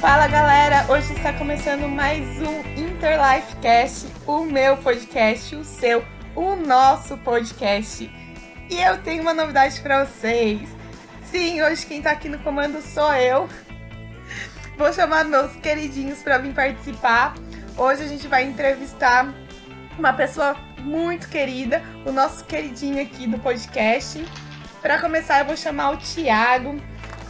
Fala galera, hoje está começando mais um Interlife Cast, o meu podcast, o seu, o nosso podcast. E eu tenho uma novidade para vocês. Sim, hoje quem tá aqui no comando sou eu. Vou chamar meus queridinhos para vir participar. Hoje a gente vai entrevistar uma pessoa muito querida, o nosso queridinho aqui do podcast. Para começar, eu vou chamar o Thiago,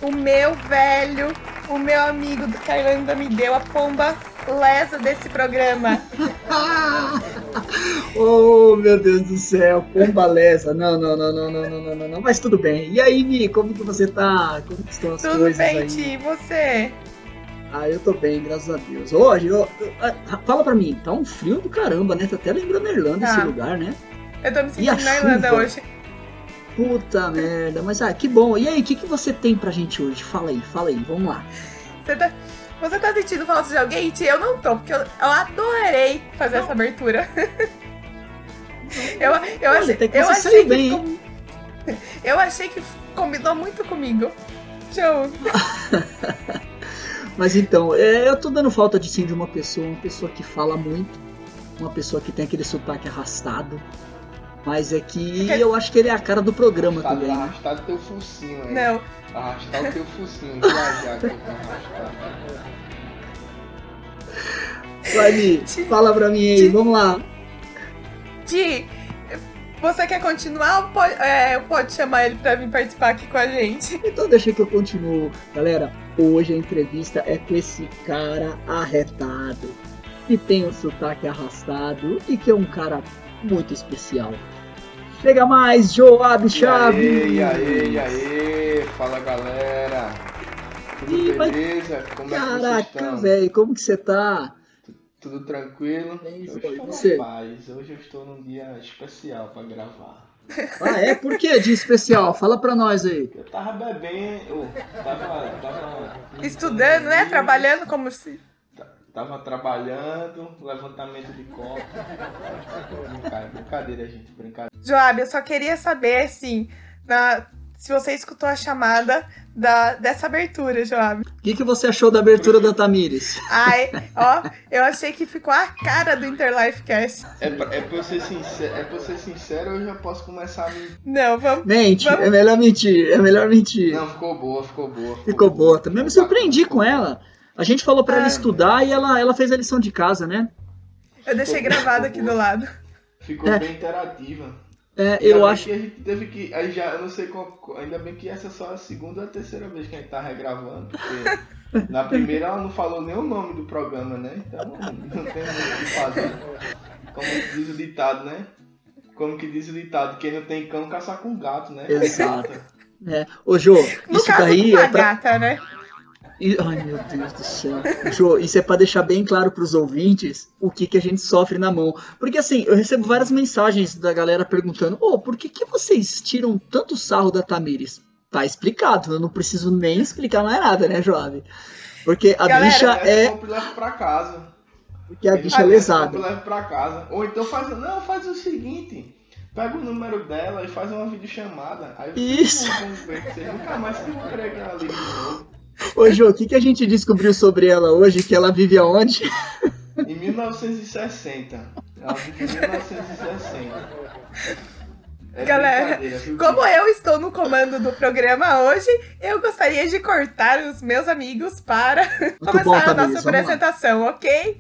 o meu velho, o meu amigo do que a Irlanda me deu, a pomba lesa desse programa. oh, meu Deus do céu, pomba lesa. Não, não, não, não, não, não, não, não, mas tudo bem. E aí, Mi, como que você tá? Como que estão as tudo coisas bem, aí? Ti, e você? Ah, eu tô bem, graças a Deus. Hoje, eu, eu, fala pra mim, tá um frio do caramba, né? Tá até lembrando a Irlanda Tá. esse lugar, né? Eu tô me sentindo na Irlanda hoje. Puta merda, mas ah, que bom. E aí, o que, que você tem pra gente hoje? Fala aí, fala aí, vamos lá. Você tá, você tá sentindo falta de alguém? Eu não tô, porque eu, eu adorei fazer essa abertura. eu, eu Olha, achei, que eu achei que bem, ficou- Eu achei que combinou muito comigo. Show. Mas então, é, eu tô dando falta de sim de uma pessoa, uma pessoa que fala muito, uma pessoa que tem aquele sotaque arrastado. Mas é que eu acho que ele é a cara do programa Tá também, né? arrastado teu focinho aí. Não, Arrastar o teu focinho, viajar com arrastar. Vai, fala pra mim aí, vamos lá. Ti, você quer continuar ou pode, é, pode chamar ele pra vir participar aqui com a gente? Então deixa que eu continuo. Galera, hoje a entrevista é com esse cara arretado, que tem o sotaque arrastado e que é um cara muito especial. Chega mais, Joab E Chaves! e aí, e aí, fala galera. Tudo mas- beleza? Como é Caraca, estão? velho, como que você tá? Tudo tranquilo? Eu foi. estou Você? paz. Hoje eu estou num dia especial pra gravar. Ah, é? Por que de especial? Fala pra nós aí. Eu tava bebendo, tava, tava Estudando, né? Trabalhando como se. Tava trabalhando, levantamento de copo. Brincadeira, brincadeira, gente, brincadeira. Joab, eu só queria saber, assim, na- se você escutou a chamada da, dessa abertura, Joab. O que, que você achou da abertura da Tamires? Ai, ó, eu achei que ficou a cara do Interlife Cast. É pra, é pra eu ser sincero, é pra eu ser sincero, eu já posso começar a me. Não, vamos. Mente, Vamos- é melhor mentir, é melhor mentir. Não, ficou boa, ficou boa. Ficou boa também. Eu me surpreendi com ela. A gente falou pra ela Ah. estudar e ela, ela fez a lição de casa, né? Eu deixei gravado aqui do lado. Ficou É. bem interativa. É, Ainda eu acho. que a gente teve que. Aí já, eu não sei qual. Ainda bem que essa é só a segunda ou a terceira vez que a gente tá regravando. Porque na primeira ela não falou nem o nome do programa, né? Então não tem muito o que fazer. Como diz o ditado, né? Como que diz o ditado, quem não tem cão caça com gato, né? Exato. É. Ô, Jô, No isso caso, daí com uma é pra. gata, né? E- Ai, meu Deus do céu. Jô, isso é pra deixar bem claro pros ouvintes o que, que a gente sofre na mão. Porque assim, eu recebo várias mensagens da galera perguntando: Ô, por que, que vocês tiram tanto sarro da Tamires? Tá explicado, eu não preciso nem explicar mais nada, né, Joab? Porque a Galera, bicha é. leva pra casa. Porque a bicha é lesada. leva pra casa. Ou então faz. Não, faz o seguinte. Pega o número dela e faz uma videochamada. Aí Isso. vocês nunca mais se entrega ela ali de novo. Ô, Jô, o que, que a gente descobriu sobre ela hoje? Que ela vive aonde? Em 1960. Ela vive em 1960. É Galera? Como eu estou no comando do programa hoje, eu gostaria de cortar os meus amigos para bom, começar a Tamires, nossa apresentação, ok?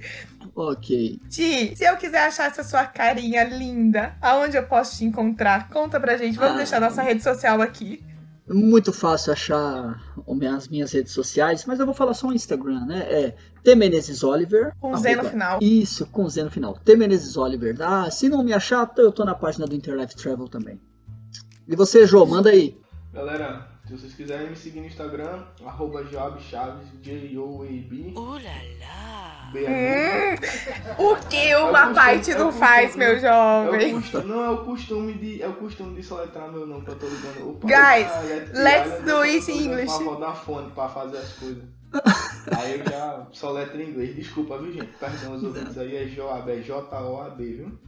Ok. Ti, se eu quiser achar essa sua carinha linda, aonde eu posso te encontrar? Conta pra gente, vamos Ah. deixar nossa rede social aqui. Muito fácil achar as minhas redes sociais, mas eu vou falar só o Instagram, né? É T Menezes Oliver. Com Z no final. Isso, com Z no final. T Menezes Oliver. Ah, se não me achar, eu tô na página do Interlife Travel também. E você, Jô, manda aí. Galera, se vocês quiserem me seguir no Instagram, arroba Joab Chaves, J-O-A-B. Hum, o que É o uma costume- parte é o não costume- faz, meu É o jovem? costume, não é o costume de. É o costume de soletrar meu nome que eu tô ligando. Opa, Guys, opa, Electric let's do it in English. Pra Vodafone pra fazer as coisas. Aí eu já só letra em inglês. Desculpa, viu, gente? Perdão os ouvintes aí, é Joab, é J-O-A-B, viu?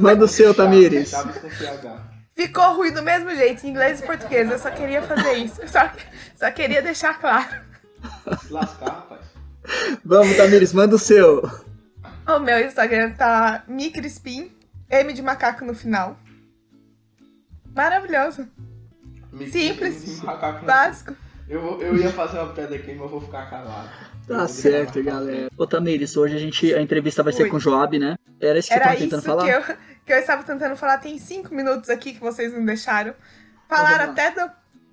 Manda o seu, Tamires. Chaves com PH. Ficou ruim do mesmo jeito, em inglês e português. Eu só queria fazer isso. Só, só queria deixar claro. Se lascar, rapaz. Vamos, Tamires, manda o seu. O meu Instagram tá micrispim, M de macaco no final. Maravilhoso. Simples. Básico. Eu, eu ia fazer uma pedra aqui, mas eu vou ficar calado. Tá certo, galera. Ô, Tamires, hoje a gente a entrevista vai ser Oi. com o Joab, né? Era isso que você Era tava isso tentando falar? que eu, que eu estava tentando falar. Tem cinco minutos aqui que vocês não deixaram. Falaram até do,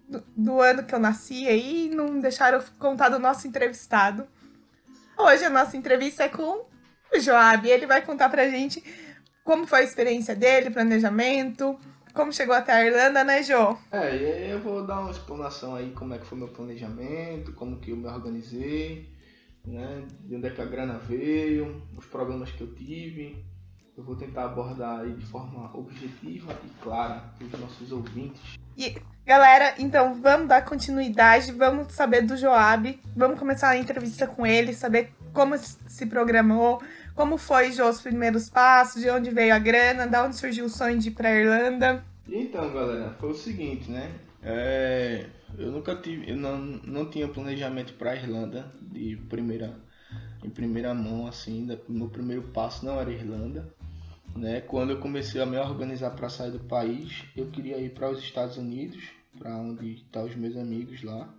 do, do ano que eu nasci aí e não deixaram contar do nosso entrevistado. Hoje a nossa entrevista é com o Joab. Ele vai contar pra gente como foi a experiência dele, planejamento, como chegou até a Irlanda, né, Jo? É, e eu vou dar uma explanação aí como é que foi meu planejamento, como que eu me organizei, né? De onde é que a grana veio, os problemas que eu tive. Eu vou tentar abordar aí de forma objetiva e clara para os nossos ouvintes. Galera, então vamos dar continuidade, vamos saber do Joab, vamos começar a entrevista com ele, saber como se programou, como foi Jô, os primeiros passos, de onde veio a grana, de onde surgiu o sonho de ir pra Irlanda. Então, galera, foi o seguinte, né? É, eu nunca tive, eu não, não tinha planejamento para Irlanda de primeira, em primeira mão, assim, da- meu primeiro passo não era Irlanda, né? Quando eu comecei a me organizar para sair do país, eu queria ir para os Estados Unidos, para onde estão os meus amigos lá.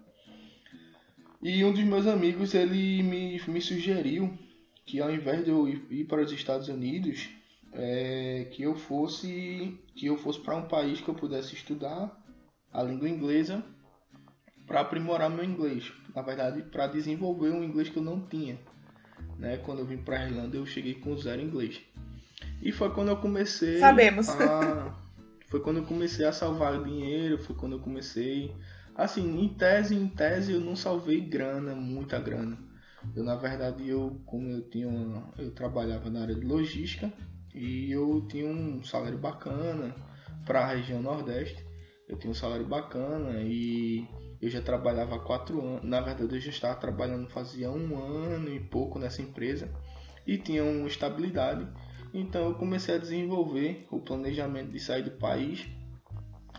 E um dos meus amigos ele me, me sugeriu que ao invés de eu ir, ir para os Estados Unidos, é, que eu fosse que eu fosse para um país que eu pudesse estudar a língua inglesa para aprimorar meu inglês. Na verdade, para desenvolver um inglês que eu não tinha. Né? Quando eu vim para a Irlanda, eu cheguei com zero inglês. E foi quando eu comecei Sabemos. a foi quando eu comecei a salvar dinheiro, foi quando eu comecei assim, em tese, em tese eu não salvei grana, muita grana. Eu na verdade eu como eu tinha uma, eu trabalhava na área de logística e eu tinha um salário bacana para a região Nordeste. Eu tinha um salário bacana e eu já trabalhava há quatro anos. Na verdade, eu já estava trabalhando fazia um ano e pouco nessa empresa e tinha uma estabilidade. Então, eu comecei a desenvolver o planejamento de sair do país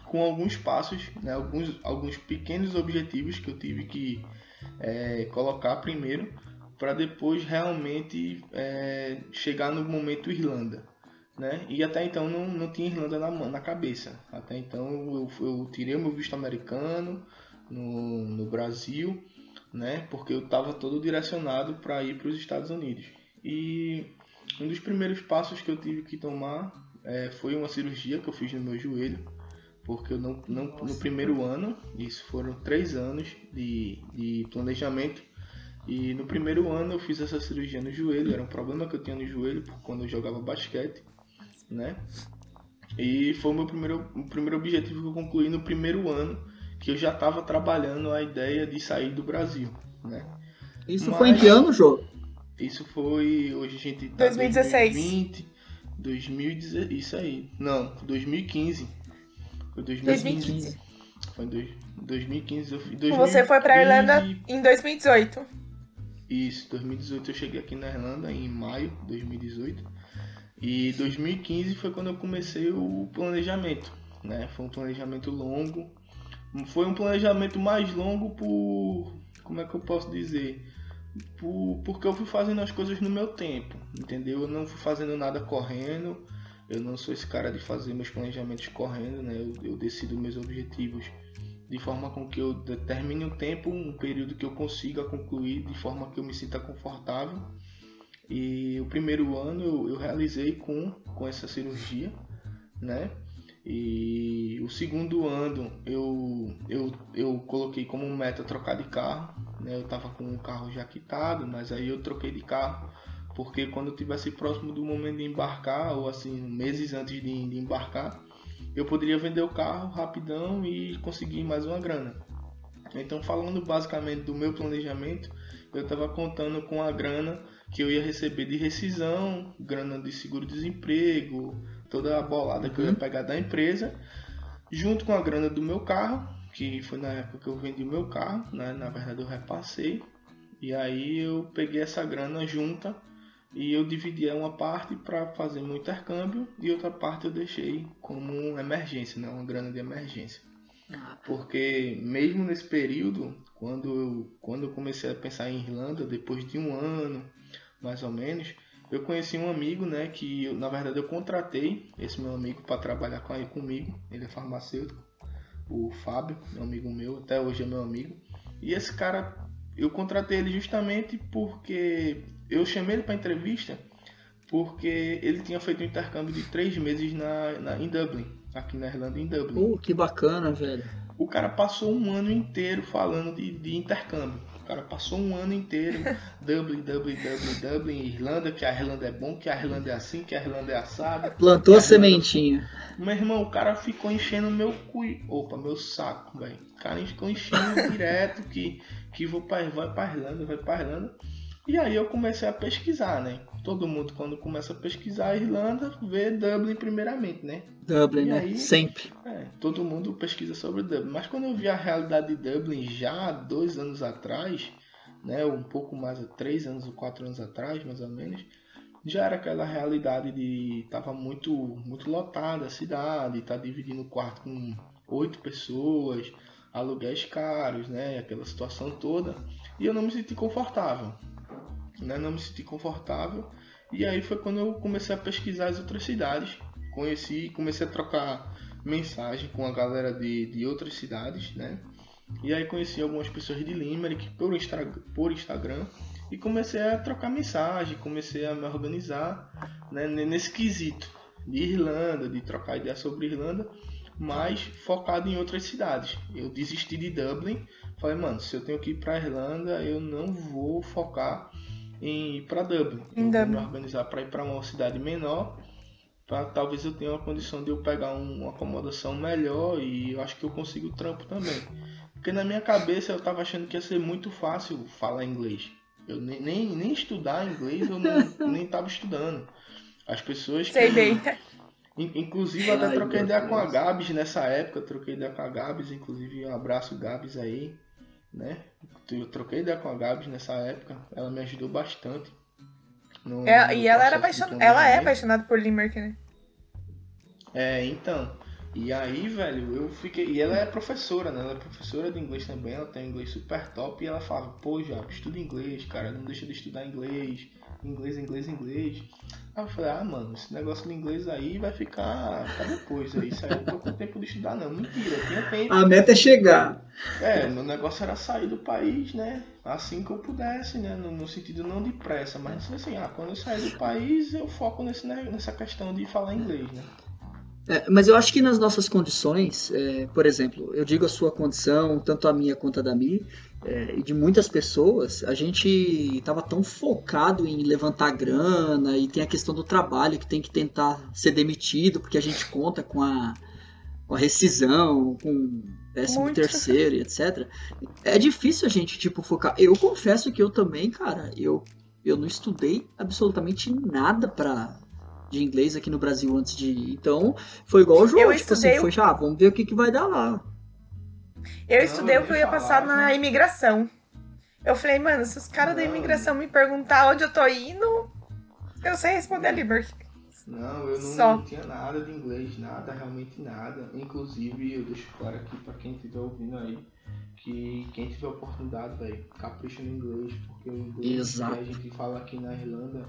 com alguns passos, né, alguns, alguns pequenos objetivos que eu tive que é, colocar primeiro para depois realmente é, chegar no momento Irlanda. Né? E até então não, não tinha Irlanda na, na cabeça. Até então eu, eu tirei o meu visto americano no, no Brasil, né? porque eu estava todo direcionado para ir para os Estados Unidos. E um dos primeiros passos que eu tive que tomar é, foi uma cirurgia que eu fiz no meu joelho, porque eu não, não no primeiro ano, isso foram três anos de, de planejamento, e no primeiro ano eu fiz essa cirurgia no joelho, era um problema que eu tinha no joelho quando eu jogava basquete, né? E foi o meu primeiro, o primeiro objetivo que eu concluí no primeiro ano, que eu já estava trabalhando a ideia de sair do Brasil, né? Isso Mas- foi em que ano, Jô? Isso foi. Hoje a gente tá 2016. 2020, 2016. Isso aí. Não, 2015. Foi 2015. 2015. Foi em dois- 2015. Eu fui. Você foi pra Irlanda 2015. em 2018. Isso, 2018 eu cheguei aqui na Irlanda, em maio de 2018. E 2015 foi quando eu comecei o planejamento. Né? Foi um planejamento longo. Foi um planejamento mais longo por. Como é que eu posso dizer? Por, porque eu fui fazendo as coisas no meu tempo, entendeu? Eu não fui fazendo nada correndo. Eu não sou esse cara de fazer meus planejamentos correndo, né? Eu, eu decido meus objetivos de forma com que eu determine um tempo, um período que eu consiga concluir de forma que eu me sinta confortável. E o primeiro ano eu, eu realizei com, com essa cirurgia, né? E o segundo ano eu, eu, eu coloquei como meta trocar de carro, né? Eu tava com um carro já quitado, mas aí eu troquei de carro porque quando eu estivesse próximo do momento de embarcar, ou assim, meses antes de, de embarcar, eu poderia vender o carro rapidão e conseguir mais uma grana. Então, falando basicamente do meu planejamento, eu estava contando com a grana que eu ia receber de rescisão, grana de seguro-desemprego, toda a bolada que eu ia pegar da empresa, junto com a grana do meu carro, que foi na época que eu vendi o meu carro, né? na verdade eu repassei, E aí eu peguei essa grana junta e eu dividi uma parte para fazer meu intercâmbio e outra parte eu deixei como emergência, né? uma grana de emergência. Ah. Porque mesmo nesse período, quando eu, quando eu comecei a pensar em Irlanda, depois de um ano, mais ou menos, eu conheci um amigo, né, que eu, na verdade eu contratei esse meu amigo para trabalhar com, comigo, ele é farmacêutico, o Fábio, um amigo meu, até hoje é meu amigo. E esse cara, eu contratei ele justamente porque eu chamei ele para entrevista porque ele tinha feito um intercâmbio de três meses na, na, em Dublin, aqui na Irlanda, em Dublin. Uh, que bacana, velho. O cara passou um ano inteiro falando de, de intercâmbio cara passou um ano inteiro Dublin, Dublin, Dublin, Dublin, Irlanda, que a Irlanda é bom, que a Irlanda é assim, que a Irlanda é assada. Plantou a sementinha. Meu irmão, o cara ficou enchendo meu cu, opa, meu saco, velho. O cara ficou enchendo direto que que vou pra, vai pra Irlanda, vai pra Irlanda. E aí eu comecei a pesquisar, né? Todo mundo quando começa a pesquisar a Irlanda vê Dublin primeiramente, né? Dublin, e né? Aí, Sempre. É, todo mundo pesquisa sobre Dublin. Mas quando eu vi a realidade de Dublin já dois anos atrás, né? Um pouco mais, três anos ou quatro anos atrás, mais ou menos, já era aquela realidade de tava muito muito lotada a cidade, tá dividindo o quarto com oito pessoas, aluguéis caros, né? Aquela situação toda. E eu não me senti confortável né? Não me senti confortável. E aí foi quando eu comecei a pesquisar as outras cidades. Conheci, comecei a trocar mensagem com a galera de, de outras cidades, né? E aí conheci algumas pessoas de Limerick por, por Instagram e comecei a trocar mensagem, comecei a me organizar né, nesse quesito de Irlanda, de trocar ideia sobre Irlanda, mas focado em outras cidades. Eu desisti de Dublin, falei, mano, se eu tenho que ir para Irlanda, eu não vou focar em ir para Dublin. Em eu Dublin. vou me organizar para ir para uma cidade menor, para talvez eu tenha uma condição de eu pegar um, uma acomodação melhor e eu acho que eu consigo trampo também. Porque na minha cabeça eu estava achando que ia ser muito fácil falar inglês. Eu nem, nem, nem estudar inglês eu não, nem estava estudando. As pessoas que. Sei bem. Inclusive, eu até Ai, troquei ideia Deus. com a Gabs nessa época, troquei ideia com a Gabs, inclusive um abraço Gabs aí né? Eu troquei ideia com a Gabs nessa época, ela me ajudou bastante. No, é, no e ela era apaixonada, ela é apaixonada por Limerick, né? É, então. E aí, velho, eu fiquei. E ela é professora, né? Ela é professora de inglês também, ela tem inglês super top. E ela fala, pô, já, estuda inglês, cara, não deixa de estudar inglês. Inglês, inglês, inglês. Aí eu falei, ah, mano, esse negócio de inglês aí vai ficar pra depois. Aí, isso aí eu não tô com tempo de estudar, não. Mentira, eu tinha tempo. A meta é chegar. É, meu negócio era sair do país, né? Assim que eu pudesse, né? No, no sentido não de pressa, mas assim, ah, quando eu sair do país, eu foco nesse, né, nessa questão de falar inglês, né? É, mas eu acho que nas nossas condições, é, por exemplo, eu digo a sua condição, tanto a minha quanto a da Mi, é, e de muitas pessoas, a gente estava tão focado em levantar grana e tem a questão do trabalho que tem que tentar ser demitido porque a gente conta com a, com a rescisão, com décimo Muito. terceiro e etc. É difícil a gente tipo focar. Eu confesso que eu também, cara, eu eu não estudei absolutamente nada para de inglês aqui no Brasil antes de ir. Então, foi igual o João, eu tipo assim, foi, ah, vamos ver o que, que vai dar lá. Eu estudei o que eu ia passar na imigração. Eu falei, mano, se os caras da imigração me perguntar onde eu tô indo, eu sei responder ali, Liberty. Não, eu não, não, tinha nada de inglês, nada, realmente nada. Inclusive, eu deixo claro aqui pra quem estiver ouvindo aí, que quem tiver oportunidade, velho, capricha no inglês, porque o inglês Exato. que a gente fala aqui na Irlanda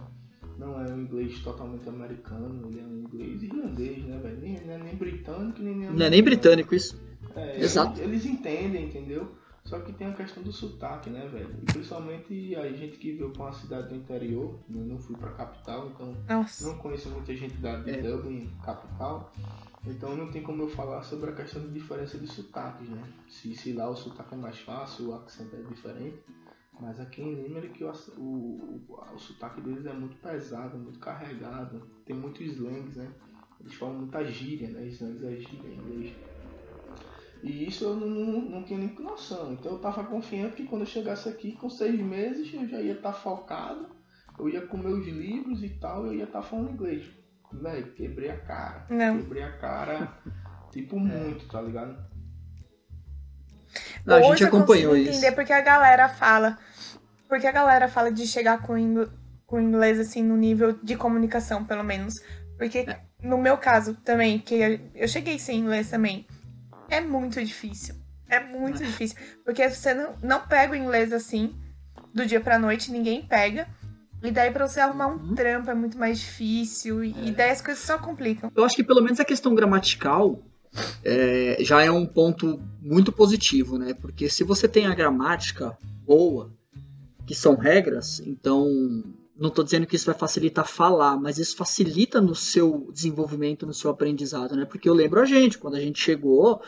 não é um inglês totalmente americano, ele é um inglês irlandês, né, velho? Nem, não é nem britânico, nem, nem Não é nem britânico isso. É, Exato. Eles, eles, entendem, entendeu? Só que tem a questão do sotaque, né, velho? E principalmente a gente que veio pra uma cidade do interior, eu não fui pra capital, então Nossa. não conheço muita gente da de é. Dublin, capital. Então não tem como eu falar sobre a questão de diferença de sotaques, né? Se, se lá o sotaque é mais fácil, o accent é diferente. Mas aqui em Limerick o, o, o, o sotaque deles é muito pesado, muito carregado. Tem muitos slangs, né? Eles falam muita gíria, né? Slangs é gíria em inglês. E isso eu não, não, não tinha nem noção. Então eu tava confiante que quando eu chegasse aqui com seis meses eu já ia estar tá focado, eu ia com meus livros e tal, eu ia estar tá falando inglês. Véi, quebrei a cara. Não. Quebrei a cara, tipo, muito, tá ligado? Não, a gente acompanhou eu isso. entender porque a galera fala porque a galera fala de chegar com, ingl... com inglês, assim, no nível de comunicação, pelo menos. Porque é. no meu caso também, que eu cheguei sem inglês também, é muito difícil. É muito é. difícil. Porque você não, não pega o inglês assim, do dia pra noite, ninguém pega. E daí pra você arrumar um uhum. trampo é muito mais difícil. E é. daí as coisas só complicam. Eu acho que pelo menos a questão gramatical é, já é um ponto muito positivo, né? Porque se você tem a gramática boa, que são regras, então não estou dizendo que isso vai facilitar falar, mas isso facilita no seu desenvolvimento, no seu aprendizado, né? Porque eu lembro a gente, quando a gente chegou,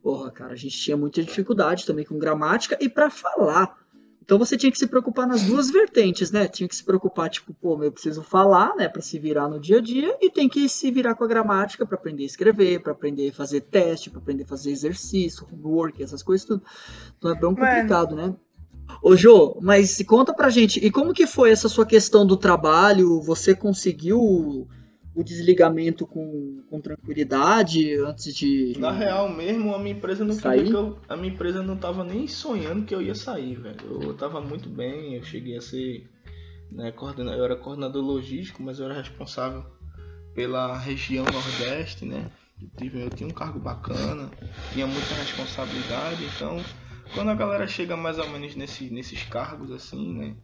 porra, cara, a gente tinha muita dificuldade também com gramática e para falar. Então você tinha que se preocupar nas duas vertentes, né? Tinha que se preocupar, tipo, pô, eu preciso falar, né, para se virar no dia a dia, e tem que se virar com a gramática para aprender a escrever, para aprender a fazer teste, para aprender a fazer exercício, homework, essas coisas tudo. Então é bem complicado, Mano. né? Ô Jô, mas conta pra gente, e como que foi essa sua questão do trabalho? Você conseguiu o desligamento com, com tranquilidade antes de. Na real mesmo, a minha empresa não sair? eu. A minha empresa não tava nem sonhando que eu ia sair, velho. Eu tava muito bem, eu cheguei a ser. Né, coordena... Eu era coordenador logístico, mas eu era responsável pela região Nordeste, né? Eu, tive, eu tinha um cargo bacana, tinha muita responsabilidade, então quando a galera chega mais ou menos nesse, nesses cargos assim, né?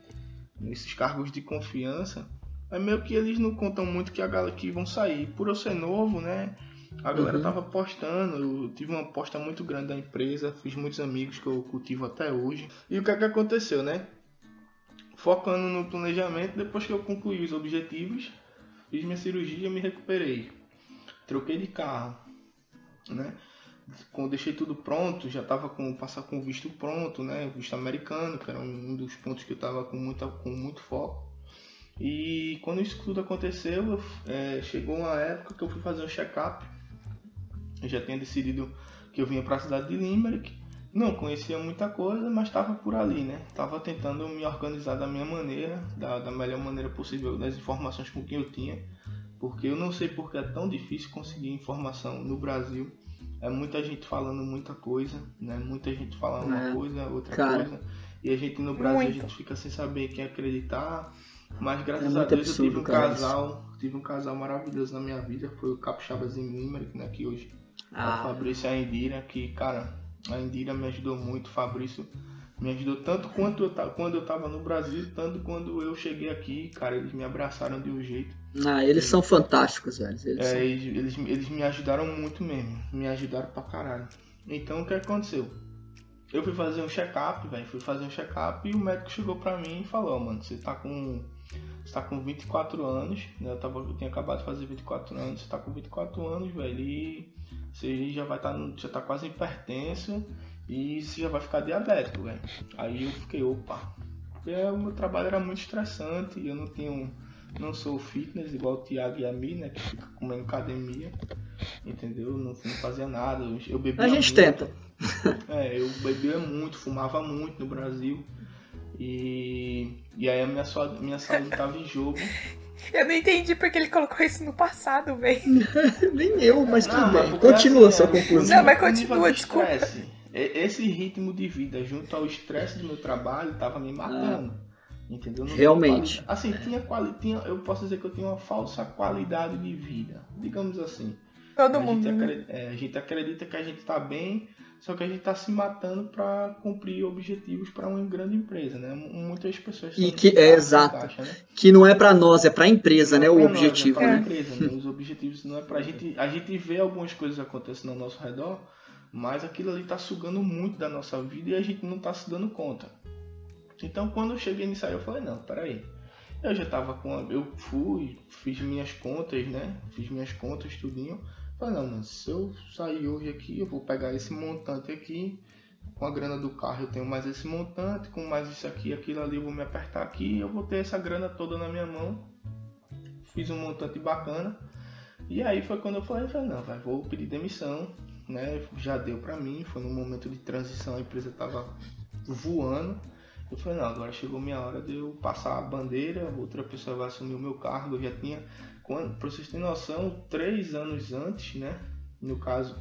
Nesses cargos de confiança, é meio que eles não contam muito que a galera que vão sair. Por eu ser novo, né? A galera uhum. tava postando, eu tive uma aposta muito grande da empresa, fiz muitos amigos que eu cultivo até hoje. E o que é que aconteceu, né? Focando no planejamento, depois que eu concluí os objetivos, fiz minha cirurgia, me recuperei. Troquei de carro, né? Quando deixei tudo pronto, já tava com passar com o visto pronto, né? O visto americano, que era um dos pontos que eu tava com muita com muito foco. E quando isso tudo aconteceu, é, chegou uma época que eu fui fazer um check-up. Eu já tinha decidido que eu vinha para a cidade de Limerick. Não conhecia muita coisa, mas estava por ali, né? Estava tentando me organizar da minha maneira, da, da melhor maneira possível, das informações com que eu tinha. Porque eu não sei porque é tão difícil conseguir informação no Brasil. É muita gente falando muita coisa, né? Muita gente falando é, uma coisa, outra cara. coisa. E a gente no Brasil Muito. a gente fica sem saber quem acreditar mas graças é a Deus absurdo, eu tive um cara, casal, isso. tive um casal maravilhoso na minha vida, foi o Capixabas em Limerick, né, que hoje ah. é o Fabrício e a Indira, que, cara, a Indira me ajudou muito, o Fabrício me ajudou tanto quanto eu, quando eu tava no Brasil, tanto quando eu cheguei aqui, cara, eles me abraçaram de um jeito. Ah, eles são fantásticos, velho. Eles, é, eles, eles, eles, me ajudaram muito mesmo, me ajudaram pra caralho. Então o que aconteceu? Eu fui fazer um check-up, velho, fui fazer um check-up e o médico chegou pra mim e falou, mano, você tá com está com 24 anos, né? Eu, tava, eu tinha acabado de fazer 24 anos, você tá com 24 anos, velho, e você já vai estar, tá, já tá quase hipertenso e você já vai ficar diabético, velho. Aí eu fiquei, opa. Porque o meu trabalho era muito estressante, eu não tinha não sou fitness igual o Thiago e a mim, né, que fica comendo academia. Entendeu? Não, não fazia nada. Eu bebia A gente muito. tenta. É, eu bebia muito, fumava muito no Brasil. E, e aí a minha, minha saúde tava em jogo. Eu não entendi porque ele colocou isso no passado, velho. Nem eu, mas tudo bem. Continua assim, sua conclusão. Não, mas continua, desculpa. esse ritmo de vida junto ao estresse do meu trabalho tava me matando. Ah, entendeu? Não realmente. Assim, tinha, quali... tinha, eu posso dizer que eu tinha uma falsa qualidade de vida. Digamos assim. Todo a mundo. Gente né? acredita, é, a gente acredita que a gente tá bem só que a gente está se matando para cumprir objetivos para uma grande empresa, né? Muitas pessoas e que é exato, caixa, né? que não é para nós, é para a empresa, né? É o objetivo. Nós, é para a empresa, né? Os objetivos não é para a gente. A gente vê algumas coisas acontecendo ao nosso redor, mas aquilo ali está sugando muito da nossa vida e a gente não está se dando conta. Então, quando eu cheguei nisso aí, eu falei não, peraí. Eu já estava com, eu fui, fiz minhas contas, né? Fiz minhas contas, tudinho. Falei, não, mano, se eu sair hoje aqui, eu vou pegar esse montante aqui, com a grana do carro eu tenho mais esse montante, com mais isso aqui, aquilo ali, eu vou me apertar aqui, eu vou ter essa grana toda na minha mão. Fiz um montante bacana. E aí foi quando eu falei, falei não, vai, vou pedir demissão, né? Já deu pra mim, foi num momento de transição, a empresa tava voando. Eu falei, não, agora chegou minha hora de eu passar a bandeira, outra pessoa vai assumir o meu cargo, eu já tinha quando, para vocês terem noção, três anos antes, né? No caso,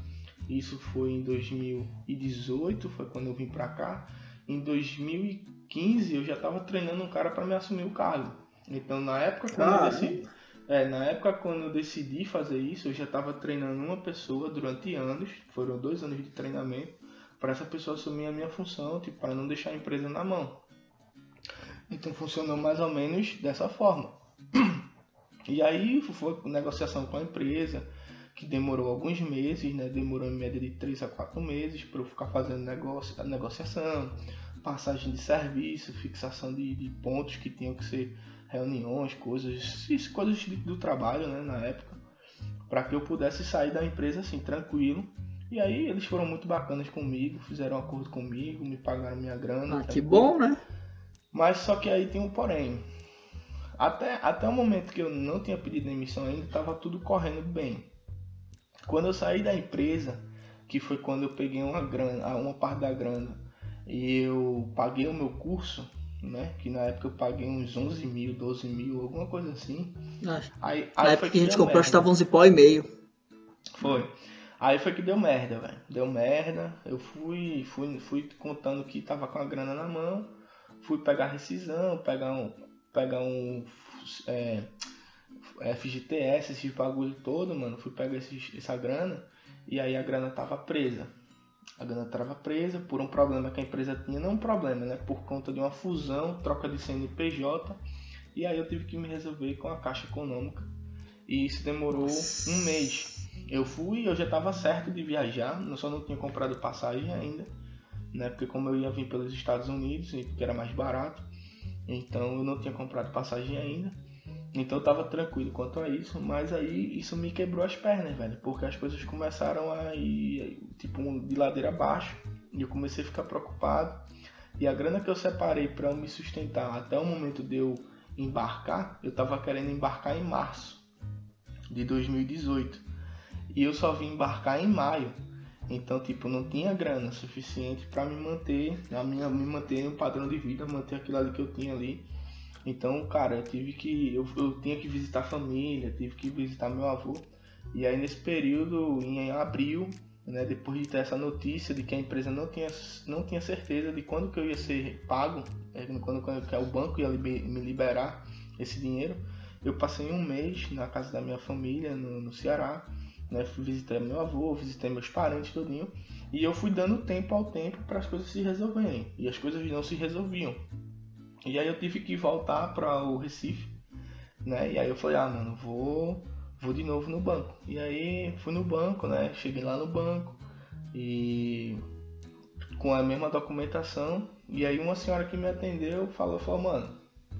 isso foi em 2018, foi quando eu vim para cá. Em 2000 2015 eu já estava treinando um cara para me assumir o cargo. Então na época quando eu decidi, é, na época quando eu decidi fazer isso, eu já estava treinando uma pessoa durante anos, foram dois anos de treinamento, para essa pessoa assumir a minha função, tipo, para não deixar a empresa na mão. Então funcionou mais ou menos dessa forma. E aí foi negociação com a empresa, que demorou alguns meses, né? Demorou em média de 3 a 4 meses para eu ficar fazendo negócio, negociação, passagem de serviço, fixação de, de pontos que tinham que ser reuniões, coisas, coisas do trabalho, né, na época, para que eu pudesse sair da empresa assim, tranquilo. E aí eles foram muito bacanas comigo, fizeram um acordo comigo, me pagaram minha grana. Ah, que bom, né? Mas só que aí tem um porém. Até, até o momento que eu não tinha pedido demissão ainda, estava tudo correndo bem. Quando eu saí da empresa, que foi quando eu peguei uma grana, uma parte da grana, e eu paguei o meu curso, né? Que na época eu paguei uns 11 mil, 12 mil, alguma coisa assim. Ah, aí, na aí época que a gente comprou, estava 11 pó e meio. Foi. Aí foi que deu merda, velho. Deu merda. Eu fui, fui, fui contando que tava com a grana na mão. Fui pegar rescisão, pegar um, pegar um é, FGTS, esse bagulho todo, mano. Fui pegar esse, essa grana e aí a grana tava presa. A grana tava presa por um problema que a empresa tinha, não um problema, né? Por conta de uma fusão, troca de CNPJ. E aí eu tive que me resolver com a Caixa Econômica. E isso demorou um mês. Eu fui, eu já estava certo de viajar, eu só não tinha comprado passagem ainda, né? Porque como eu ia vir pelos Estados Unidos, que era mais barato, então eu não tinha comprado passagem ainda. Então eu tava tranquilo quanto a isso, mas aí isso me quebrou as pernas, velho, porque as coisas começaram a ir tipo de ladeira abaixo e eu comecei a ficar preocupado. E a grana que eu separei para me sustentar até o momento de eu embarcar, eu tava querendo embarcar em março de 2018. E eu só vim embarcar em maio. Então, tipo, não tinha grana suficiente para me manter, a minha, me manter um padrão de vida, manter aquilo ali que eu tinha ali. Então, cara, eu tive que. Eu, eu tinha que visitar a família, tive que visitar meu avô. E aí nesse período, em abril, né, depois de ter essa notícia de que a empresa não tinha, não tinha certeza de quando que eu ia ser pago, é, quando, quando que o banco ia me liberar esse dinheiro, eu passei um mês na casa da minha família, no, no Ceará, né? Fui visitar meu avô, visitei meus parentes todinho. E eu fui dando tempo ao tempo para as coisas se resolverem. E as coisas não se resolviam. E aí eu tive que voltar para o Recife, né? E aí eu falei, ah, mano, vou, vou de novo no banco. E aí fui no banco, né? Cheguei lá no banco e com a mesma documentação. E aí uma senhora que me atendeu falou, falou, mano,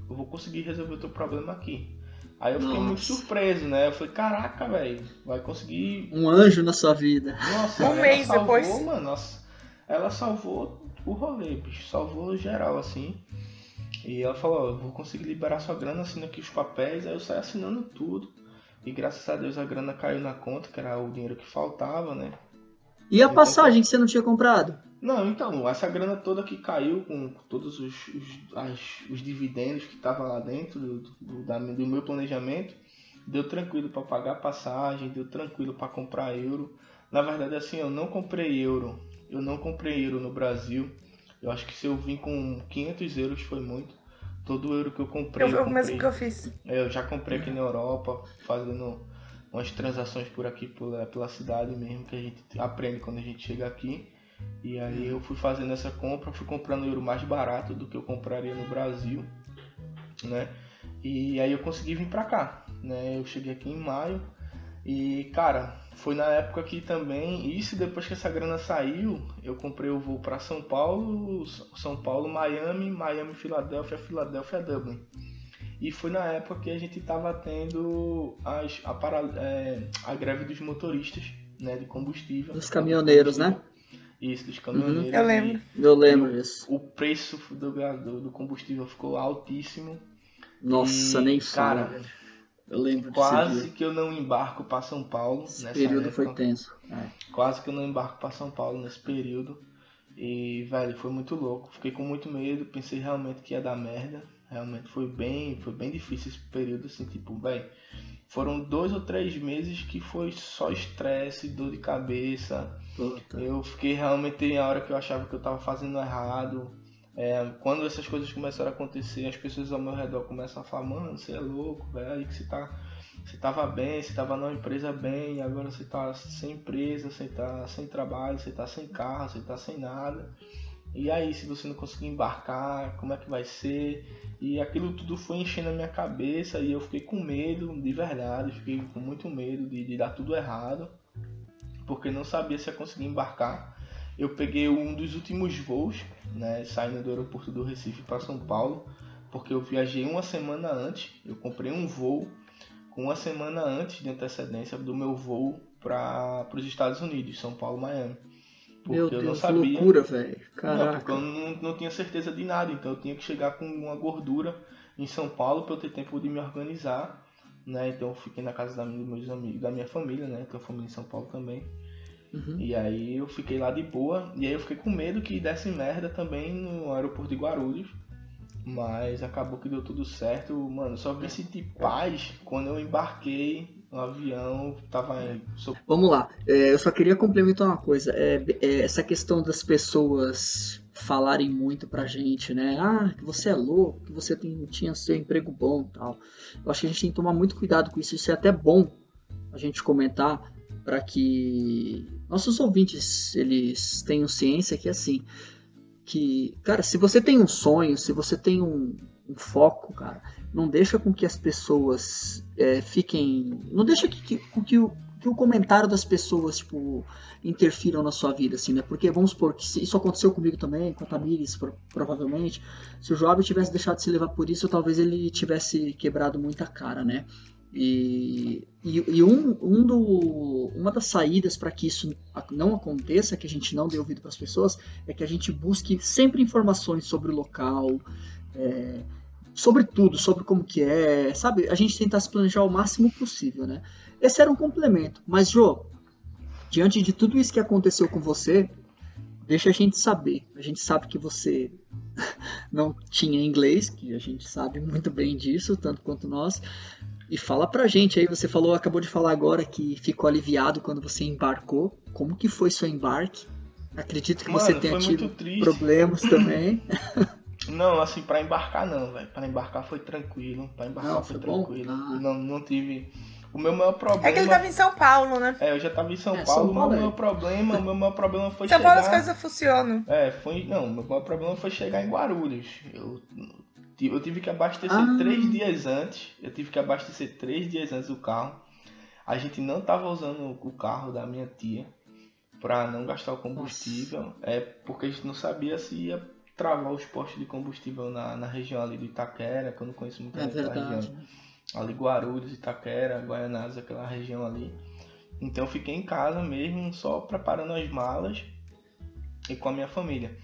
eu vou conseguir resolver o teu problema aqui. Aí eu fiquei Nossa. muito surpreso, né? Eu falei, caraca, velho, vai conseguir. Um anjo na sua vida. Nossa, um mês salvou, depois. Mano, nossa, ela salvou o rolê, bicho. Salvou geral, assim. E ela falou, eu vou conseguir liberar sua grana, assina aqui os papéis. Aí eu saí assinando tudo. E graças a Deus a grana caiu na conta, que era o dinheiro que faltava, né? E a passagem que você não tinha comprado? Não, então, essa grana toda que caiu com todos os, os, as, os dividendos que estavam lá dentro do, do, da, do meu planejamento, deu tranquilo para pagar a passagem, deu tranquilo para comprar euro. Na verdade, assim, eu não comprei euro, eu não comprei euro no Brasil. Eu acho que se eu vim com 500 euros foi muito. Todo euro que eu comprei. Eu, eu mesmo que eu fiz. É, eu já comprei aqui na Europa, fazendo umas transações por aqui pela, pela cidade mesmo, que a gente aprende quando a gente chega aqui. E aí eu fui fazendo essa compra, fui comprando euro mais barato do que eu compraria no Brasil, né? E aí eu consegui vir pra cá, né? Eu cheguei aqui em maio e, cara, foi na época que também, isso depois que essa grana saiu, eu comprei o voo para São Paulo, São Paulo, Miami, Miami, Filadélfia, Filadélfia, Dublin. E foi na época que a gente tava tendo as, a, para, é, a greve dos motoristas, né, de combustível. Dos caminhoneiros, né? Isso, dos caminhoneiros. Uhum. Eu lembro. Eu lembro disso. O preço do, do, do combustível ficou altíssimo. Nossa, e, nem fala. Cara, eu lembro Quase que eu não embarco para São Paulo. Esse período época. foi tenso. É. Quase que eu não embarco para São Paulo nesse período. E, velho, foi muito louco. Fiquei com muito medo. Pensei realmente que ia dar merda. Realmente foi bem, foi bem difícil esse período, assim, tipo, velho foram dois ou três meses que foi só estresse, dor de cabeça. Puta. Eu fiquei realmente a hora que eu achava que eu tava fazendo errado. É, quando essas coisas começaram a acontecer, as pessoas ao meu redor começam a falar, mano, você é louco, velho, que você tá. Você tava bem, você tava numa empresa bem, agora você tá sem empresa, você tá sem trabalho, você tá sem carro, você tá sem nada. E aí, se você não conseguir embarcar, como é que vai ser? E aquilo tudo foi enchendo a minha cabeça e eu fiquei com medo, de verdade, fiquei com muito medo de, de dar tudo errado, porque não sabia se ia conseguir embarcar. Eu peguei um dos últimos voos, né, saindo do aeroporto do Recife para São Paulo, porque eu viajei uma semana antes, eu comprei um voo com uma semana antes de antecedência do meu voo para os Estados Unidos, São Paulo, Miami. Porque Meu Deus, eu não sabia. Que loucura, velho. Não, porque eu não, não tinha certeza de nada, então eu tinha que chegar com uma gordura em São Paulo para eu ter tempo de me organizar, né? Então eu fiquei na casa da, dos meus amigos, da minha família, né? Tenho família em São Paulo também. Uhum. E aí eu fiquei lá de boa, e aí eu fiquei com medo que desse merda também no aeroporto de Guarulhos. Mas acabou que deu tudo certo. Mano, só me senti paz quando eu embarquei no avião, tava. Vamos lá, é, eu só queria complementar uma coisa. É, é, essa questão das pessoas falarem muito pra gente, né? Ah, que você é louco, que você tem, tinha seu emprego bom tal. Eu acho que a gente tem que tomar muito cuidado com isso. Isso é até bom a gente comentar para que nossos ouvintes eles tenham ciência que assim que, cara, se você tem um sonho, se você tem um, um foco, cara, não deixa com que as pessoas é, fiquem. Não deixa que, que, com que o, que o comentário das pessoas, tipo, interfiram na sua vida, assim, né? Porque vamos supor que isso aconteceu comigo também, com a Tamires, provavelmente. Se o Joab tivesse deixado de se levar por isso, talvez ele tivesse quebrado muita cara, né? E, e, e um, um do, uma das saídas para que isso não aconteça, que a gente não dê ouvido para as pessoas, é que a gente busque sempre informações sobre o local, é, sobre tudo, sobre como que é, sabe? A gente tentar se planejar o máximo possível, né? Esse era um complemento. Mas, Jô, diante de tudo isso que aconteceu com você, deixa a gente saber. A gente sabe que você não tinha inglês, que a gente sabe muito bem disso, tanto quanto nós. E fala pra gente aí, você falou, acabou de falar agora que ficou aliviado quando você embarcou. Como que foi seu embarque? Acredito que Mano, você tenha tido problemas também. Não, assim, para embarcar não, velho. Para embarcar foi tranquilo. Para embarcar não, foi, foi tranquilo. Ah. Não, não tive. O meu maior problema. É que ele tava em São Paulo, né? É, eu já tava em São é, Paulo. São Paulo. O meu maior problema, o meu maior problema foi São chegar. São Paulo as coisas funcionam. É, foi. Não, o meu maior problema foi chegar em Guarulhos. Eu eu tive que abastecer ah. três dias antes. Eu tive que abastecer três dias antes do carro. A gente não estava usando o carro da minha tia para não gastar o combustível. Nossa. É porque a gente não sabia se ia travar os postos de combustível na, na região ali do Itaquera, que eu não conheço muito é verdade. região. Ali Guarulhos, Itaquera, Guaianazes, aquela região ali. Então eu fiquei em casa mesmo, só preparando as malas e com a minha família.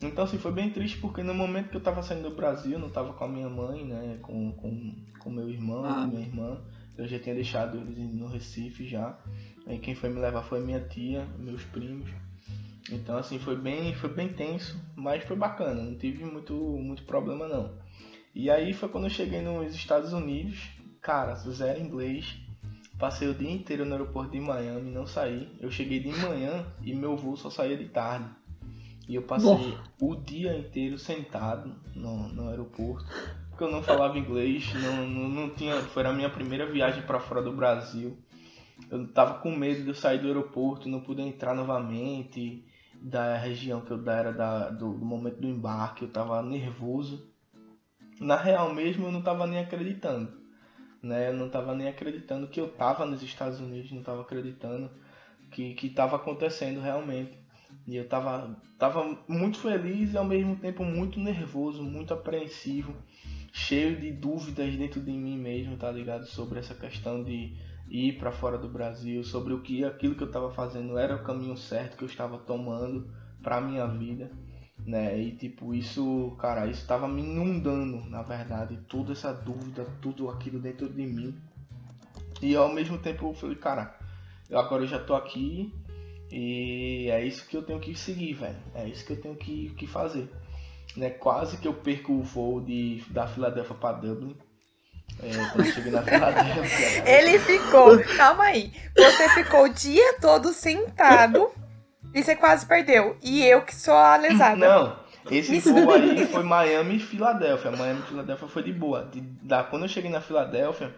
Então, assim, foi bem triste porque no momento que eu tava saindo do Brasil, eu não tava com a minha mãe, né? Com, com, com meu irmão, ah. minha irmã. Eu já tinha deixado eles no Recife já. Aí quem foi me levar foi minha tia, meus primos. Então, assim, foi bem, foi bem tenso, mas foi bacana. Não tive muito, muito problema, não. E aí foi quando eu cheguei nos Estados Unidos. Cara, zero inglês. Passei o dia inteiro no aeroporto de Miami, não saí. Eu cheguei de manhã e meu voo só saía de tarde. E eu passei o dia inteiro sentado no, no aeroporto, porque eu não falava inglês, não, não, não tinha. Foi a minha primeira viagem para fora do Brasil. Eu tava com medo de eu sair do aeroporto, não poder entrar novamente da região que eu era da, do, do momento do embarque, eu tava nervoso. Na real mesmo eu não tava nem acreditando. Né? Eu não tava nem acreditando que eu tava nos Estados Unidos, não tava acreditando que, que tava acontecendo realmente. E eu tava, tava muito feliz e ao mesmo tempo muito nervoso, muito apreensivo, cheio de dúvidas dentro de mim mesmo, tá ligado? Sobre essa questão de ir para fora do Brasil, sobre o que aquilo que eu estava fazendo era o caminho certo que eu estava tomando para minha vida, né? E tipo, isso, cara, isso estava me inundando, na verdade, toda essa dúvida, tudo aquilo dentro de mim. E ao mesmo tempo eu falei, cara, eu agora já tô aqui, e é isso que eu tenho que seguir, velho. É isso que eu tenho que, que fazer. Né? Quase que eu perco o voo de, da Filadélfia para Dublin. Ele ficou. Calma aí. Você ficou o dia todo sentado e você quase perdeu. E eu que sou a lesada. Não, Esse voo aí foi Miami e Filadélfia. Miami e Filadélfia foi de boa. De, da, quando eu cheguei na Filadélfia,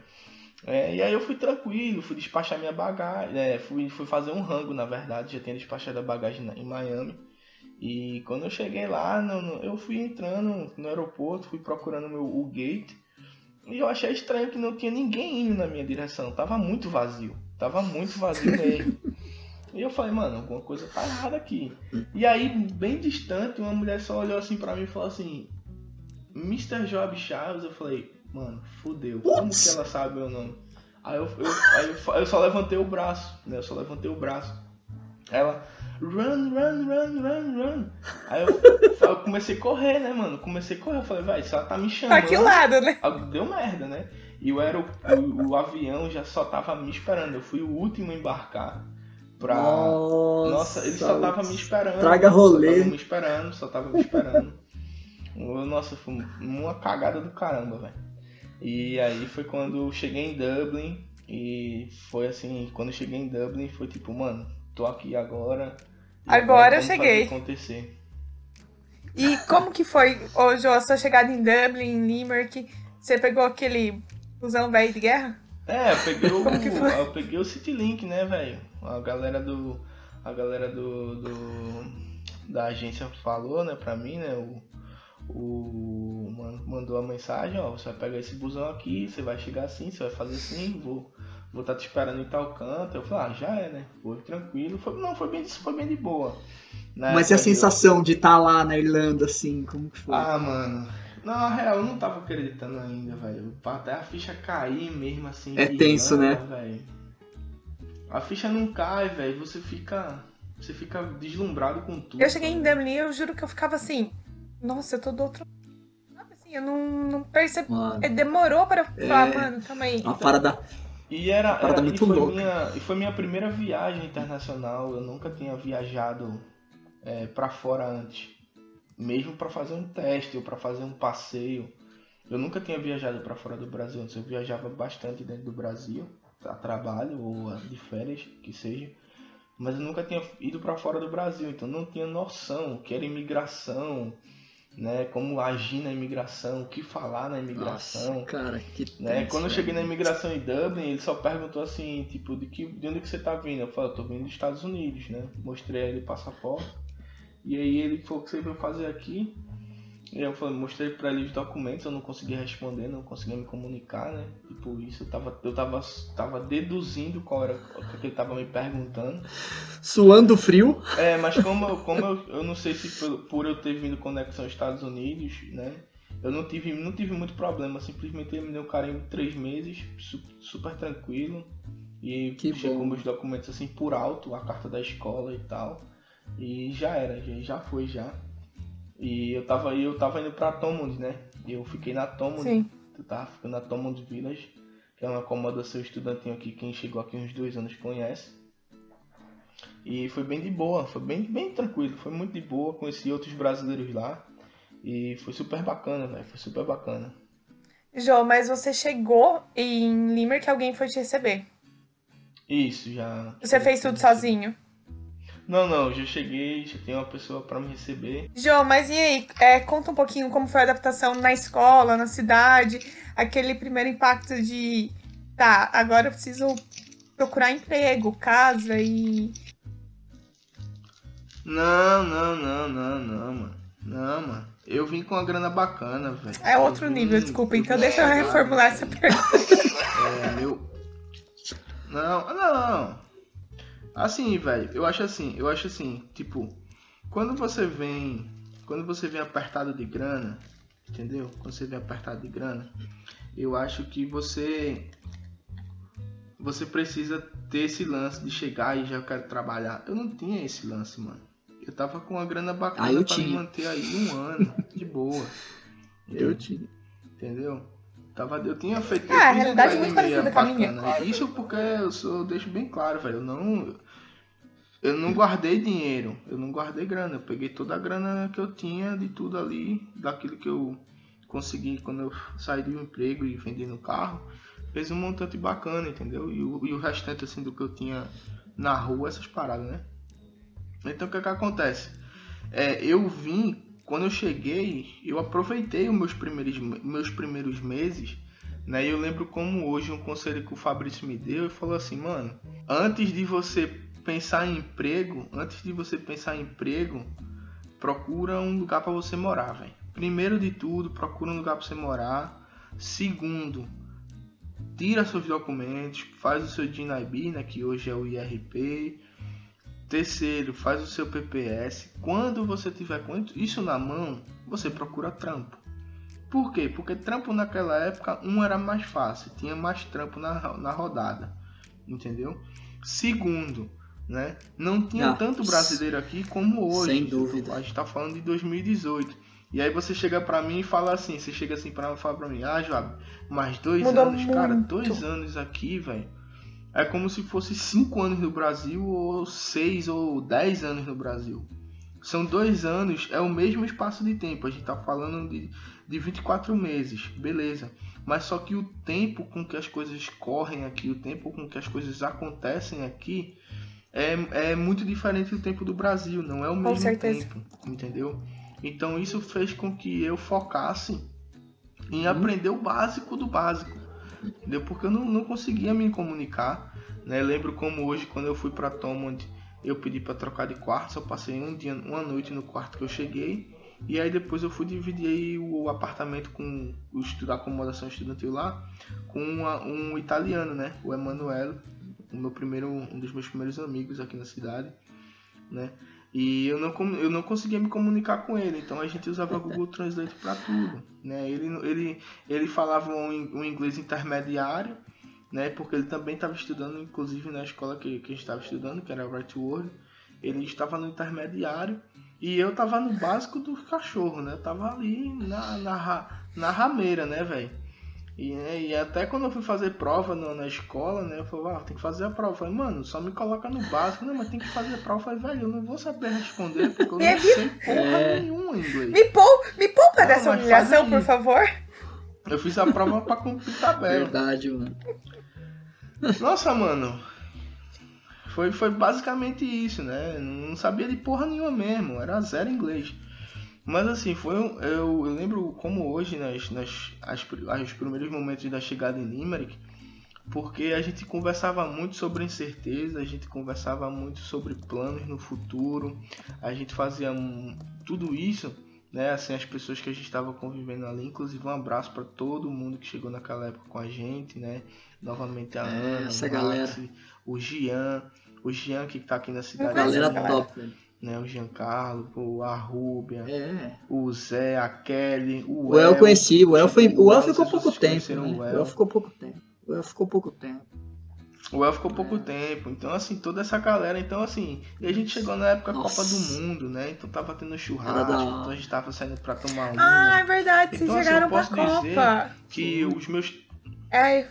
é, e aí eu fui tranquilo, fui despachar minha bagagem, é, fui, fui fazer um rango, na verdade, já tinha despachado a bagagem na, em Miami. E quando eu cheguei lá, no, no, eu fui entrando no aeroporto, fui procurando meu, o gate, e eu achei estranho que não tinha ninguém indo na minha direção, tava muito vazio, tava muito vazio mesmo. E eu falei, mano, alguma coisa tá errada aqui. E aí, bem distante, uma mulher só olhou assim pra mim e falou assim, Mr. Job Chaves, eu falei, mano, fudeu, como que ela sabe meu nome? Aí eu, eu, aí eu, eu só levantei o braço, né? Eu só levantei o braço. Ela, run, run, run, run, run. Aí eu, eu comecei a correr, né, mano? Comecei a correr, eu falei, vai, se ela tá me chamando. Pra que lado, né? Deu merda, né? E o, aero, o, o avião já só tava me esperando. Eu fui o último a embarcar. Pra... Nossa, Nossa ele só tava me esperando. Traga rolê. Só tava me esperando, só tava me esperando. Nossa, foi uma cagada do caramba, velho. E aí foi quando eu cheguei em Dublin e foi assim, quando eu cheguei em Dublin foi tipo, mano, tô aqui agora. Agora eu cheguei. acontecer. E como que foi hoje a sua chegada em Dublin, em Limerick? Você pegou aquele busão velho de guerra? É, eu peguei o, eu peguei o Citylink, né, velho? A galera do. A galera do, do. Da agência falou, né, pra mim, né? O, o mandou a mensagem, ó, você vai pegar esse busão aqui, você vai chegar assim, você vai fazer assim, vou vou estar tá te esperando em tal canto. Eu falei, ah, já é, né? Foi tranquilo. Foi, não, foi bem, foi bem de boa. Né? Mas e a sensação eu... de estar tá lá na Irlanda, assim, como que foi? Ah, mano. Não, na real, eu não tava acreditando ainda, velho. Até a ficha cair mesmo, assim. É tenso, Irlanda, né? Véio. A ficha não cai, velho. Você fica. Você fica deslumbrado com tudo. Eu cheguei em Dublin e eu juro que eu ficava assim. Nossa, eu tô do outro assim, eu não, não percebi. Mano, demorou para falar, é... mano, calma aí. Uma parada. E era, era muito e, foi louca. Minha, e foi minha primeira viagem internacional. Eu nunca tinha viajado é, para fora antes. Mesmo para fazer um teste ou para fazer um passeio. Eu nunca tinha viajado para fora do Brasil antes. Eu viajava bastante dentro do Brasil, a trabalho ou de férias, que seja. Mas eu nunca tinha ido para fora do Brasil, então não tinha noção o que era imigração, né? Como agir na imigração, o que falar na imigração. Nossa, cara, que né? Quando eu cheguei na imigração em Dublin, ele só perguntou assim, tipo, de, que, de onde que você tá vindo? Eu falei, eu tô vindo dos Estados Unidos, né? Mostrei ele o passaporte. E aí ele falou, o que você veio fazer aqui? E eu falei, mostrei para ele os documentos, eu não conseguia responder, não conseguia me comunicar, né? Tipo, isso eu tava, eu tava, tava deduzindo qual era o que ele tava me perguntando. Suando frio. É, mas como, como eu, eu não sei se por, por eu ter vindo conexão aos Estados Unidos, né? Eu não tive, não tive muito problema, simplesmente ele me deu um carinho de três meses, super tranquilo. E que chegou bom. meus documentos assim por alto, a carta da escola e tal. E já era, já, já foi já. E eu tava, eu tava indo pra Tomund, né? Eu fiquei na Tomund. Sim. Eu tava ficando na Tomund Village, que é uma acomodação estudantil aqui, quem chegou aqui uns dois anos conhece. E foi bem de boa, foi bem, bem tranquilo, foi muito de boa, conheci outros brasileiros lá. E foi super bacana, velho, foi super bacana. João, mas você chegou em Limerick que alguém foi te receber? Isso, já. Você fez tudo sozinho? Não, não, já cheguei, já tem uma pessoa para me receber. João, mas e aí? É, conta um pouquinho como foi a adaptação na escola, na cidade, aquele primeiro impacto de tá, agora eu preciso procurar emprego, casa e. Não, não, não, não, não, mano. Não, mano. Eu vim com uma grana bacana, velho. É outro nível, desculpa. Então deixa eu reformular essa pergunta. É, meu. Não, não. Assim, velho, eu acho assim, eu acho assim, tipo, quando você vem, quando você vem apertado de grana, entendeu? Quando você vem apertado de grana, eu acho que você você precisa ter esse lance de chegar e já quero trabalhar. Eu não tinha esse lance, mano. Eu tava com uma grana bacana ah, pra me manter aí um ano, de boa. Eu tinha. Entendeu? Tava, eu tinha feito. Ah, a realidade é muito parecida com a minha. Isso porque eu, sou, eu deixo bem claro, velho. Eu não. Eu não guardei dinheiro, eu não guardei grana. Eu peguei toda a grana que eu tinha de tudo ali, daquilo que eu consegui quando eu saí do emprego e vendi no carro. Fez um montante bacana, entendeu? E o, e o restante assim do que eu tinha na rua, essas paradas, né? Então o que, é que acontece? É, eu vim quando eu cheguei, eu aproveitei os meus primeiros, meus primeiros meses, né? Eu lembro como hoje um conselho que o Fabrício me deu e falou assim, mano, antes de você pensar em emprego, antes de você pensar em emprego, procura um lugar para você morar, velho. Primeiro de tudo, procura um lugar para você morar. Segundo, tira seus documentos, faz o seu DIN-IB, né, que hoje é o IRP. Terceiro, faz o seu PPS. Quando você tiver com isso na mão, você procura trampo. Por quê? Porque trampo naquela época, um era mais fácil, tinha mais trampo na, na rodada, entendeu? Segundo, né? Não tinha ah, tanto brasileiro aqui como hoje. Sem dúvida. A gente está falando de 2018. E aí você chega para mim e fala assim, você chega assim para falar para mim, ah, Joab, mais dois Mudou anos, muito. cara, dois anos aqui, velho é como se fosse 5 anos no Brasil ou 6 ou 10 anos no Brasil. São dois anos, é o mesmo espaço de tempo. A gente está falando de, de 24 meses, beleza. Mas só que o tempo com que as coisas correm aqui, o tempo com que as coisas acontecem aqui, é, é muito diferente do tempo do Brasil, não é o mesmo tempo, entendeu? Então isso fez com que eu focasse em uhum. aprender o básico do básico entendeu? Porque eu não, não conseguia me comunicar, né? Lembro como hoje, quando eu fui para Tomond, eu pedi para trocar de quarto, só passei um dia, uma noite no quarto que eu cheguei, e aí depois eu fui dividir o apartamento com o estudo, a acomodação estudantil lá, com uma, um italiano, né? O Emanuele, o meu primeiro, um dos meus primeiros amigos aqui na cidade, né? E eu não, eu não conseguia me comunicar com ele, então a gente usava o Google Translate para tudo. Né? Ele, ele, ele falava um, um inglês intermediário, né? porque ele também estava estudando, inclusive na escola que, que estava estudando, que era o Right World. Ele estava no intermediário e eu estava no básico do cachorro, né? Eu tava ali na, na, na rameira, né, velho? E, né, e até quando eu fui fazer prova no, na escola, né? Eu falei, ah, tem que fazer a prova. Eu falei, mano, só me coloca no básico. Não, mas tem que fazer a prova. Eu falei, velho, eu não vou saber responder porque eu não sei porra é... nenhuma em inglês. Me, pou, me poupa não, dessa humilhação, por favor. Eu fiz a prova pra cumprir tabela. Verdade, mano. Nossa, mano. Foi, foi basicamente isso, né? Não sabia de porra nenhuma mesmo. Era zero inglês. Mas assim, foi um, eu, eu lembro como hoje, nas, nas as, os primeiros momentos da chegada em Limerick, porque a gente conversava muito sobre incerteza, a gente conversava muito sobre planos no futuro, a gente fazia tudo isso, né? Assim, as pessoas que a gente estava convivendo ali, inclusive um abraço para todo mundo que chegou naquela época com a gente, né? Novamente a é, Ana, essa o galera, o Gian, o Gian que está aqui na cidade. Galera top, velho né? O Giancarlo, o a Rúbia, é. o Zé, a Kelly, o, o El. El conheci, o El, foi, o El ficou pouco tempo. Né? O, El. ficou pouco tempo. O El ficou pouco tempo. O El ficou pouco é. tempo, então assim, toda essa galera, então assim, e a gente chegou na época Nossa. Copa do Mundo, né? Então tava tendo churrasco, então a gente tava saindo pra tomar um. Ah, é verdade, então, vocês assim, chegaram pra Copa. Que os meus. É.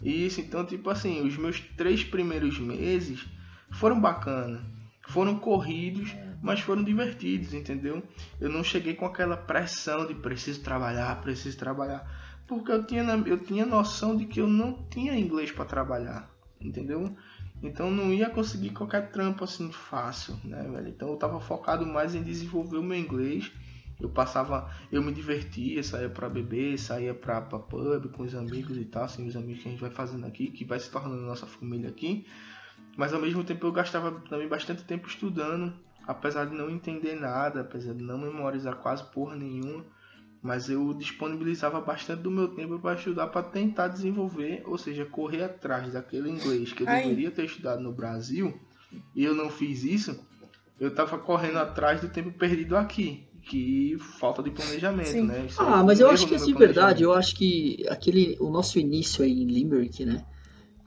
Isso, então, tipo assim, os meus três primeiros meses foram bacanas foram corridos, mas foram divertidos, entendeu? Eu não cheguei com aquela pressão de preciso trabalhar, preciso trabalhar, porque eu tinha, eu tinha noção de que eu não tinha inglês para trabalhar, entendeu? Então não ia conseguir qualquer trampo assim fácil, né, velho? Então eu tava focado mais em desenvolver o meu inglês. Eu passava, eu me divertia, saía para beber, saía para pub com os amigos e tal, assim, os amigos que a gente vai fazendo aqui, que vai se tornando nossa família aqui. Mas ao mesmo tempo eu gastava também bastante tempo estudando, apesar de não entender nada, apesar de não memorizar quase porra nenhuma. Mas eu disponibilizava bastante do meu tempo para estudar para tentar desenvolver, ou seja, correr atrás daquele inglês que eu Ai. deveria ter estudado no Brasil e eu não fiz isso. Eu estava correndo atrás do tempo perdido aqui que falta de planejamento, Sim. né? Isso ah, é mas eu acho que de verdade, eu acho que aquele o nosso início aí em Limerick, né?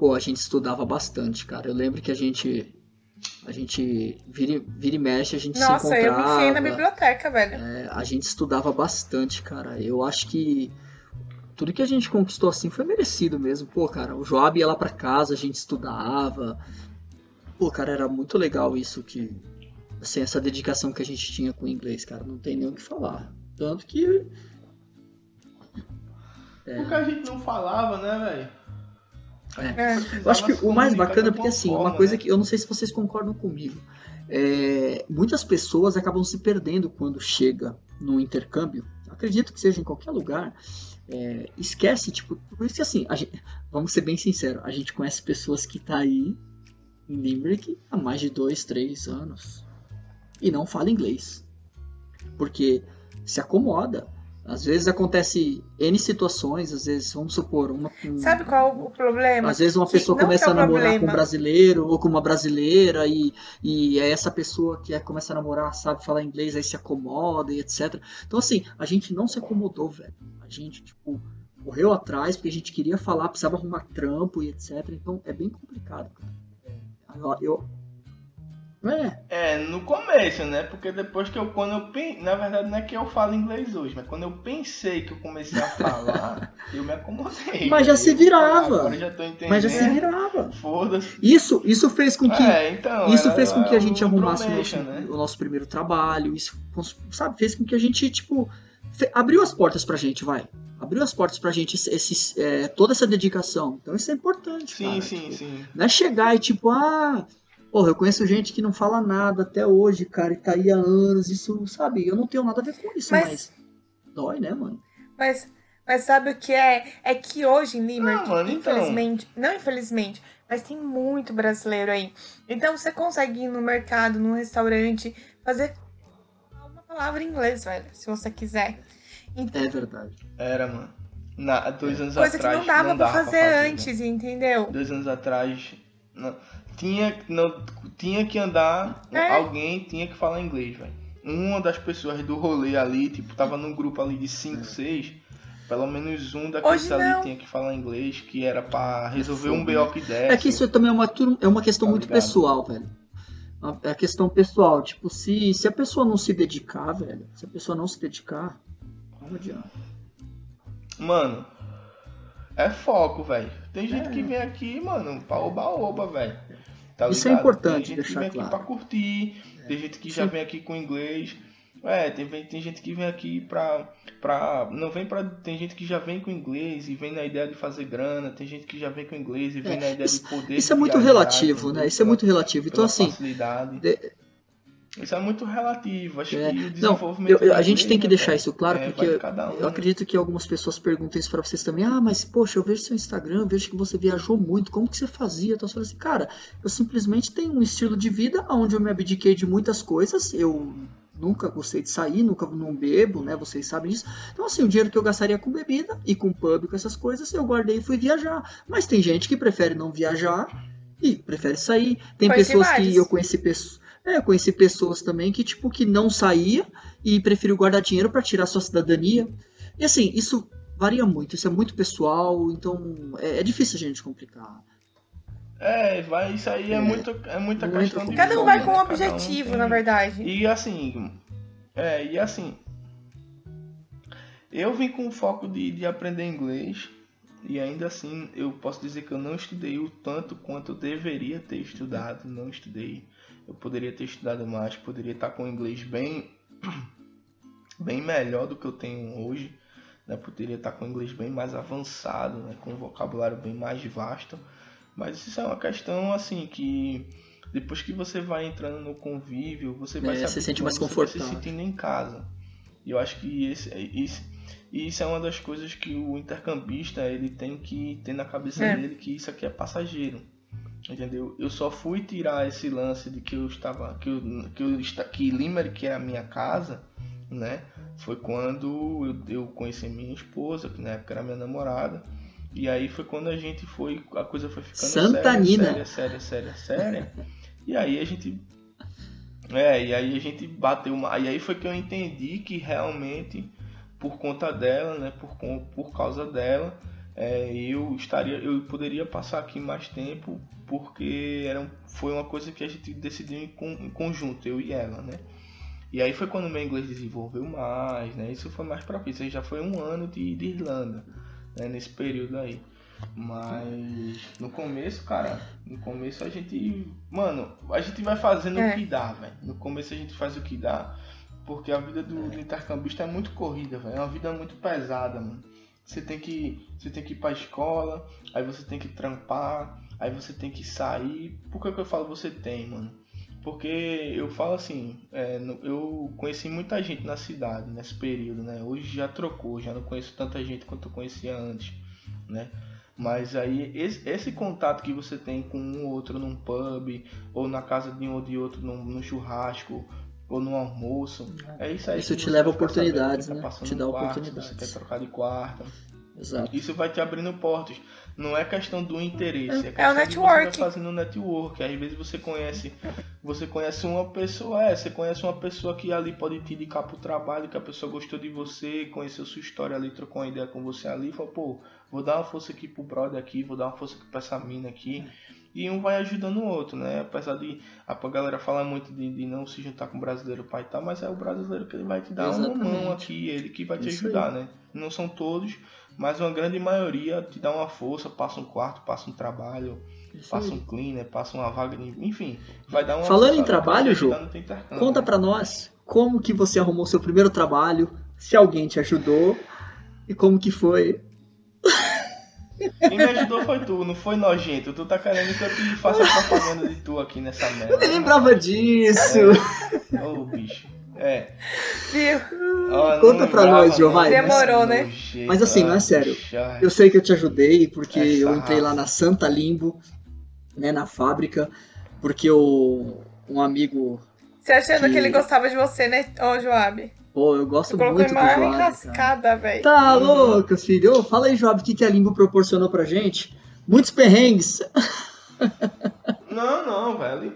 Pô, a gente estudava bastante, cara. Eu lembro que a gente. A gente vira, vira e mexe, a gente Nossa, se encontrava. Nossa, eu me enfiei na biblioteca, velho. É, a gente estudava bastante, cara. Eu acho que tudo que a gente conquistou assim foi merecido mesmo. Pô, cara, o Joab ia lá pra casa, a gente estudava. Pô, cara, era muito legal isso que. Assim, essa dedicação que a gente tinha com o inglês, cara. Não tem nem o que falar. Tanto que. É... Porque a gente não falava, né, velho? É. Eu acho que o mais bacana é porque assim, forma, uma coisa né? que eu não sei se vocês concordam comigo. É, muitas pessoas acabam se perdendo quando chega no intercâmbio. Acredito que seja em qualquer lugar. É, esquece, tipo, por isso que assim, gente, vamos ser bem sinceros, a gente conhece pessoas que tá aí em Limerick há mais de dois, três anos e não fala inglês. Porque se acomoda, às vezes acontece N situações, às vezes, vamos supor, uma. Um, Sabe qual o problema? Às vezes uma pessoa que, começa é a namorar problema. com um brasileiro ou com uma brasileira e, e é essa pessoa que é, começa a namorar sabe falar inglês, aí se acomoda e etc. Então, assim, a gente não se acomodou, velho. A gente, tipo, correu atrás porque a gente queria falar, precisava arrumar trampo e etc. Então, é bem complicado, cara. Eu, eu é. é, no começo, né? Porque depois que eu, quando eu pensei, na verdade não é que eu falo inglês hoje, mas quando eu pensei que eu comecei a falar, eu me acomodei. Mas já se virava. Agora já tô entendendo. Mas já se virava. Foda-se. Isso, isso fez com que, é, então, isso fez com que a gente arrumasse o nosso, né? o nosso primeiro trabalho, isso, sabe, fez com que a gente, tipo, abriu as portas pra gente, vai abriu as portas pra gente esse, é, toda essa dedicação. Então isso é importante. Sim, cara. sim, tipo, sim. Não é chegar e tipo, ah, Porra, eu conheço gente que não fala nada até hoje, cara, e tá aí há anos. Isso, sabe, eu não tenho nada a ver com isso, mas. mas dói, né, mano? Mas, mas sabe o que é? É que hoje em Limerick, ah, então. infelizmente, então. não infelizmente, mas tem muito brasileiro aí. Então você consegue ir no mercado, num restaurante, fazer uma palavra em inglês, velho, se você quiser. Então, é verdade. Era, mano. Na, dois anos Coisa atrás. Coisa que não dava, não dava pra, fazer pra fazer antes, né? entendeu? Dois anos atrás. Não tinha, não, tinha que andar, é. alguém tinha que falar inglês, velho. Uma das pessoas do rolê ali, tipo, tava num grupo ali de 5, 6, pelo menos um daqueles ali tinha que falar inglês, que era para resolver um BO que desse. É que isso também é uma, é uma questão tá muito pessoal, velho. É questão pessoal, tipo, se, se a pessoa não se dedicar, velho, se a pessoa não se dedicar, não adianta. Mano, é foco, velho. Tem gente é. que vem aqui, mano, pra oba-oba, velho. Tá Isso é importante deixar claro. Tem gente que vem aqui pra curtir, tem gente que já vem aqui com inglês. É, tem, tem gente que vem aqui pra, pra. Não vem pra. Tem gente que já vem com inglês e vem na ideia de fazer grana. Tem gente que já vem com inglês e vem é, na ideia isso, de poder. Isso é muito relativo, né? Isso é muito relativo. Então, assim. Facilidade. De, isso é muito relativo. Acho é. que o desenvolvimento. Não, eu, a gente tem que deixar isso claro, é, porque um. eu acredito que algumas pessoas perguntam isso para vocês também. Ah, mas poxa, eu vejo seu Instagram, vejo que você viajou muito, como que você fazia? Então, assim, cara, eu simplesmente tenho um estilo de vida onde eu me abdiquei de muitas coisas. Eu nunca gostei de sair, nunca não bebo, né? Vocês sabem disso. Então, assim, o dinheiro que eu gastaria com bebida e com pub, com essas coisas, eu guardei e fui viajar. Mas tem gente que prefere não viajar e prefere sair. Tem pessoas que eu conheci pessoas é, eu conheci pessoas também que, tipo, que não saía e preferiu guardar dinheiro para tirar sua cidadania. E assim, isso varia muito, isso é muito pessoal, então é, é difícil a gente complicar. É, vai, isso aí é, é muito, é muita muito questão de. Cada um vai com um objetivo, um na verdade. E assim, é, e assim, eu vim com o foco de, de aprender inglês e ainda assim eu posso dizer que eu não estudei o tanto quanto eu deveria ter estudado, não estudei eu poderia ter estudado mais, poderia estar com o inglês bem, bem melhor do que eu tenho hoje. Né? Poderia estar com o inglês bem mais avançado, né? com um vocabulário bem mais vasto. Mas isso é uma questão assim que depois que você vai entrando no convívio, você vai é, se sente mais confortável, se sentindo em casa. E eu acho que esse, esse, isso é uma das coisas que o intercambista ele tem que ter na cabeça é. dele que isso aqui é passageiro. Entendeu? Eu só fui tirar esse lance de que eu estava. que eu, que, eu, que Limerick é a minha casa, né? Foi quando eu, eu conheci minha esposa, que na época era minha namorada. E aí foi quando a gente foi. A coisa foi ficando Santa séria, Nina. séria, séria, séria, séria. e aí a gente. É, e aí a gente bateu uma. E aí foi que eu entendi que realmente, por conta dela, né? Por, por causa dela, é, eu estaria. Eu poderia passar aqui mais tempo porque era, foi uma coisa que a gente decidiu em, em, conjunto, eu e ela, né? E aí foi quando o meu inglês desenvolveu mais, né? Isso foi mais propício, já foi um ano de, de Irlanda, né? Nesse período aí. Mas no começo, cara, no começo a gente. Mano, a gente vai fazendo é. o que dá, velho. No começo a gente faz o que dá, porque a vida do, do intercambista é muito corrida, velho. É uma vida muito pesada, mano. você tem que, você tem que ir pra escola, aí você tem que trampar, aí você tem que sair. Por que, que eu falo você tem, mano? Porque eu falo assim, é, eu conheci muita gente na cidade nesse período, né? Hoje já trocou, já não conheço tanta gente quanto eu conhecia antes, né? Mas aí esse, esse, contato que você tem com um ou outro num pub, ou na casa de um ou de outro num, num churrasco, ou no almoço, é isso aí. Isso te leva oportunidades, tá né? Te dá quarto, oportunidades. Você quer trocar de quarto. Exato. Isso vai te abrindo portas. Não é questão do interesse, é, é questão o network. Você vai fazendo network. Às vezes você conhece, você conhece uma pessoa, é, você conhece uma pessoa que ali pode te indicar pro trabalho, que a pessoa gostou de você, conheceu sua história ali, trocou uma ideia com você ali, e falou, pô, vou dar uma força aqui pro brother aqui, vou dar uma força aqui pra essa mina aqui. E um vai ajudando o outro, né? Apesar de a galera falar muito de, de não se juntar com o brasileiro pai e tal, mas é o brasileiro que ele vai te dar Exatamente. uma mão aqui, ele que vai te Isso ajudar, aí. né? Não são todos, mas uma grande maioria te dá uma força, passa um quarto, passa um trabalho, Isso passa aí. um cleaner, passa uma vaga de. Enfim, vai dar uma Falando em trabalho, intercâmbio, Conta pra nós como que você arrumou seu primeiro trabalho, se alguém te ajudou e como que foi. Quem me ajudou foi tu, não foi nojento. Tu tá querendo que eu te faça propaganda de tu aqui nessa merda. Eu nem lembrava disso. Ô, bicho. É. Viu? Conta pra lembrava, nós, vai. Demorou, né? Mas assim, não é sério. Eu sei que eu te ajudei porque Essa eu entrei lá raça. na Santa Limbo, né, na fábrica, porque o, um amigo. Você achando que... Que- ele gostava de você, né, ô Joab? Pô, eu gosto colocou muito do Joab, cara. enrascada, velho. Tá louco, filho? Ô, fala aí, Joab, o que, que a Limbo proporcionou pra gente? Muitos perrengues. Não, não, velho.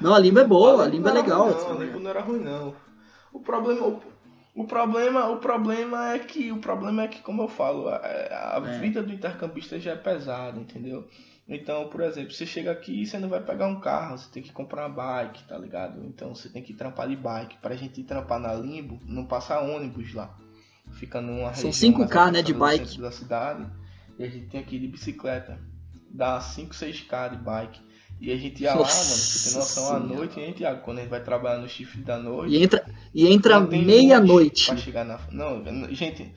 Não, a Limbo é boa, a Limbo Limbo é legal. Não, a. Limbo não era ruim, não. O problema. O, o problema, o problema é que o problema é que, como eu falo, a, a É. vida do intercambista já é pesada, entendeu? Então, por exemplo, você chega aqui e você não vai pegar um carro, você tem que comprar uma bike, tá ligado? Então você tem que trampar de bike. Pra gente trampar na Limbo, não passa ônibus lá. Fica numa São região 5K, mais né, de bike. da cidade. E a gente tem aqui de bicicleta. Dá 5, 6K de bike. E a gente ia lá, mano, você tem noção, à Nossa noite, hein, Thiago? Quando a gente vai trabalhar no shift da noite. E entra, e entra meia-noite. Pra chegar na. Não, gente.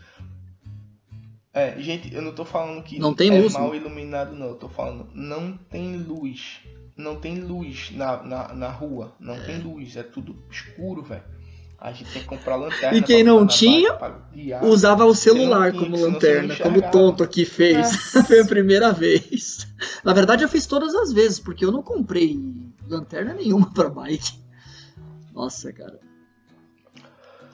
É, gente, eu não tô falando que Não tem é luz, mal né? iluminado, não. Eu tô falando, não tem luz. Não tem luz na, na, na rua. Não tem luz. É tudo escuro, velho. A gente tem que comprar lanterna. E quem não tinha, guiar. Usava o celular tinha, como lanterna, como o tonto aqui fez. Foi a primeira vez. Na verdade, eu fiz todas as vezes, porque eu não comprei lanterna nenhuma pra bike. Nossa, cara.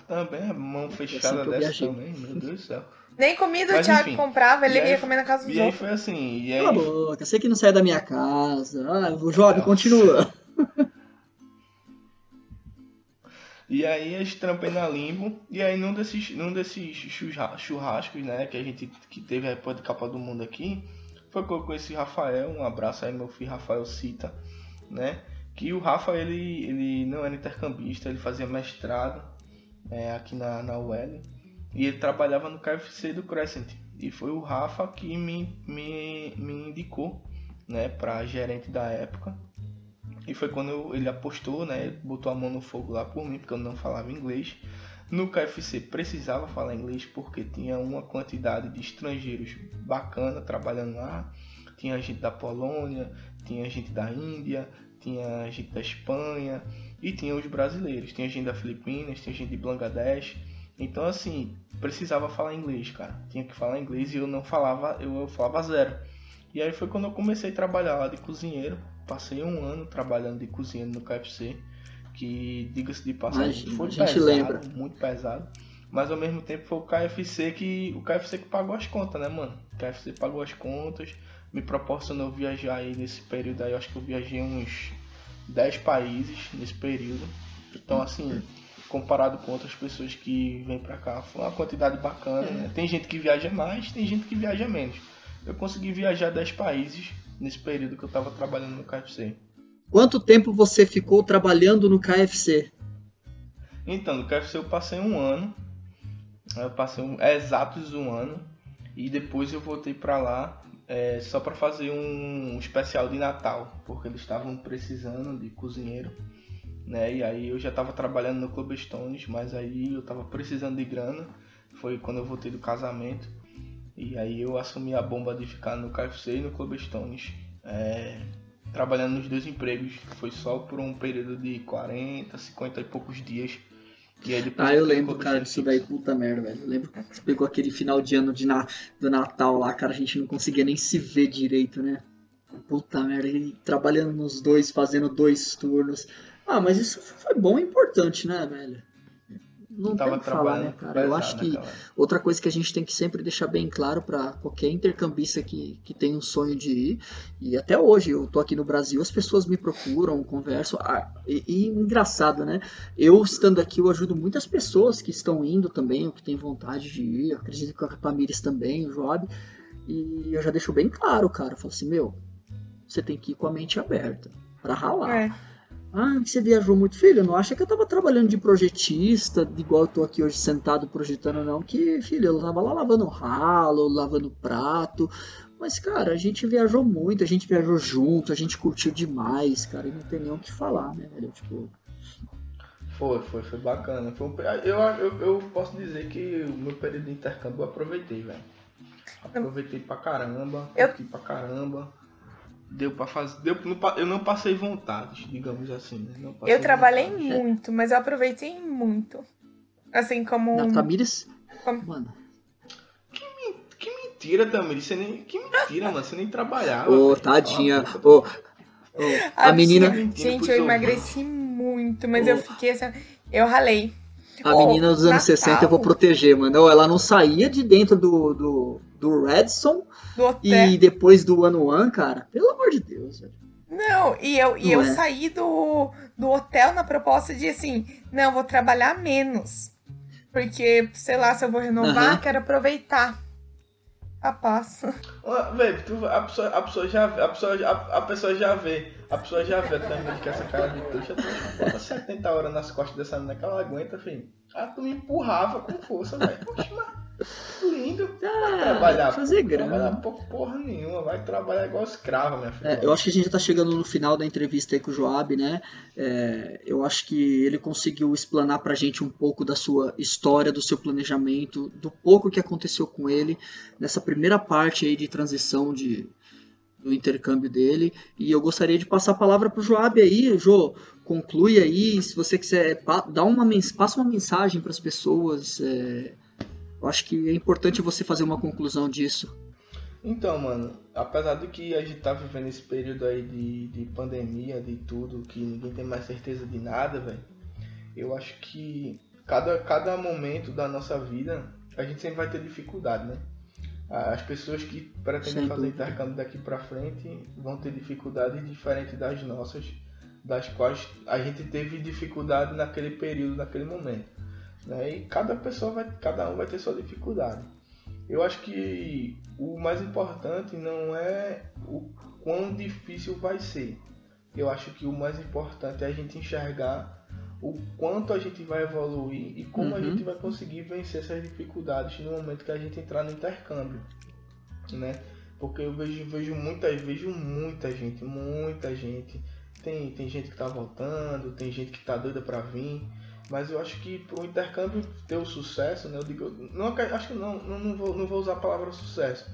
Também é mão Assim fechada dessa viajei. também, meu Deus do céu. Nem comida o Mas, Thiago enfim. comprava, ele E aí- ia comer na casa dos E aí outros. foi assim, e aí Cala a boca, você que não sai da minha casa. Ah, o continua. E aí gente trampei na Limbo, e aí num desses, num desses churra- churrascos, né, que a gente que teve a época de Capa do Mundo aqui, foi que eu conheci Rafael, um abraço aí meu filho Rafael Cita, né, que o Rafa, ele, ele não era intercambista, ele fazia mestrado é, aqui na, na UEL, e ele trabalhava no KFC do Crescent, e foi o Rafa que me, me, me indicou, né, pra gerente da época, e foi quando eu- ele apostou, né? Botou a mão no fogo lá por mim, porque eu não falava inglês. No KFC precisava falar inglês porque tinha uma quantidade de estrangeiros bacana trabalhando lá. Tinha gente da Polônia, tinha gente da Índia, tinha gente da Espanha e tinha os brasileiros. Tinha gente da Filipinas, tinha gente de Bangladesh. Então assim, precisava falar inglês, cara. Tinha que falar inglês e eu não falava, eu, eu falava zero. E aí foi quando eu comecei a trabalhar lá de cozinheiro. Passei um ano trabalhando de cozinheiro no KFC, que diga-se de passagem Imagina, foi pesado, lembra. muito pesado. Mas ao mesmo tempo foi o KFC que o KFC que pagou as contas, né, mano? O KFC pagou as contas, me proporcionou viajar aí nesse período aí, eu acho que eu viajei uns 10 países nesse período. Então assim, comparado com outras pessoas que vêm pra cá, foi uma quantidade bacana, né? Tem gente que viaja mais, tem gente que viaja menos. Eu consegui viajar 10 países nesse período que eu tava trabalhando no KFC. Quanto tempo você ficou trabalhando no KFC? Então, no KFC eu passei um ano. Eu passei um, é, exatos um ano. E depois eu voltei pra lá é, só pra fazer um especial de Natal. Porque eles estavam precisando de cozinheiro. Né? E aí eu já tava trabalhando no Club Stones, mas aí eu tava precisando de grana. Foi quando eu voltei do casamento. E aí eu assumi a bomba de ficar no KFC e no Club Stones, é, trabalhando nos dois empregos. Foi só por um período de 40, 50 e poucos dias. E aí depois Ah, eu lembro, cara, disso daí, puta merda, velho. Eu lembro que você pegou aquele final de ano de na, do Natal lá, cara, a gente não conseguia nem se ver direito, né? Puta merda, e trabalhando nos dois, fazendo dois turnos. Ah, mas isso foi bom e importante, né, velho? Não Tava tem o que falar, né, cara? Eu acho que outra coisa que a gente tem que sempre deixar bem claro para qualquer intercambista que, que tem um sonho de ir, e até hoje eu tô aqui no Brasil, as pessoas me procuram, conversam, ah, e, e engraçado, né? Eu estando aqui, eu ajudo muitas pessoas que estão indo também, ou que têm vontade de ir, eu acredito que a Tamires também, o Job, e eu já deixo bem claro, cara, eu falo assim, meu, você tem que ir com a mente aberta, pra ralar. É. Ah, você viajou muito, filho? Não acha que eu tava trabalhando de projetista, igual eu tô aqui hoje sentado projetando, não. Que, filho, eu tava lá lavando ralo, lavando prato. Mas, cara, a gente viajou muito, a gente viajou junto, a gente curtiu demais, cara, e não tem nem o que falar, né, velho? Tipo, Foi, foi, foi bacana. Foi um pe- eu, eu, eu posso dizer que o meu período de intercâmbio eu aproveitei, velho. Aproveitei pra caramba, Eu- pra caramba. Deu pra fazer. Deu, não eu não passei vontade, digamos assim. Né? Eu trabalhei vontade. muito, mas eu aproveitei muito. Assim como. na Tamires, Como- mano, Que mentira, Tamir. Você nem. Que mentira, mano. Você nem trabalhava. ô, velho. tadinha, a boca. ô, ô, a menina, Gente, eu emagreci muito, mas eu fiquei assim. Eu ralei. A Ô, menina dos anos Natal. 60 eu vou proteger, mano. Ela não saía de dentro do, do, do Redson Do hotel. e depois do One One, cara, pelo amor de Deus, velho. Não, e eu, e Não eu é. saí do, do hotel na proposta de assim, não, vou trabalhar menos. Porque, sei lá, se eu vou renovar, Aham. quero aproveitar. A Velho, tu- a pessoa, a pessoa já a pessoa, a, a pessoa já vê. A pessoa já vê também que essa cara de trouxa bota 70 horas nas costas dessa menina que ela aguenta, filho. Ah, tu me empurrava com força, velho. Poxa, mas lindo. Vai trabalhar. Ah, fazer Trabalhar grana. pouco porra nenhuma. Vai trabalhar igual escrava, minha filha. É, eu acho que a gente já tá chegando no final da entrevista aí com o Joab, né? É, eu acho que ele conseguiu explanar pra gente um pouco da sua história, do seu planejamento, do pouco que aconteceu com ele nessa primeira parte aí de transição de, do intercâmbio dele. E eu gostaria de passar a palavra pro Joab aí, Jô, conclui aí, se você quiser, dá uma, passa uma mensagem para as pessoas. é, eu acho que é importante você fazer uma conclusão disso. Então, mano, apesar de que a gente tá vivendo esse período aí de, de pandemia, de tudo, que ninguém tem mais certeza de nada, velho, eu acho que cada, cada momento da nossa vida a gente sempre vai ter dificuldade, né? As pessoas que pretendem Sem fazer intercâmbio daqui pra frente vão ter dificuldades diferentes das nossas, das quais a gente teve dificuldade naquele período, naquele momento. Né? E cada pessoa vai, cada um vai ter sua dificuldade. Eu acho que o mais importante não é o quão difícil vai ser. Eu acho que o mais importante é a gente enxergar o quanto a gente vai evoluir e como a Uhum. gente vai conseguir vencer essas dificuldades no momento que a gente entrar no intercâmbio, né? Porque eu vejo, vejo muita, vejo muita gente, muita gente. Tem, tem gente que tá voltando, tem gente que tá doida pra vir. Mas eu acho que pro intercâmbio ter o sucesso, né? Eu digo, não, acho que não, não, não, vou, não vou usar a palavra sucesso.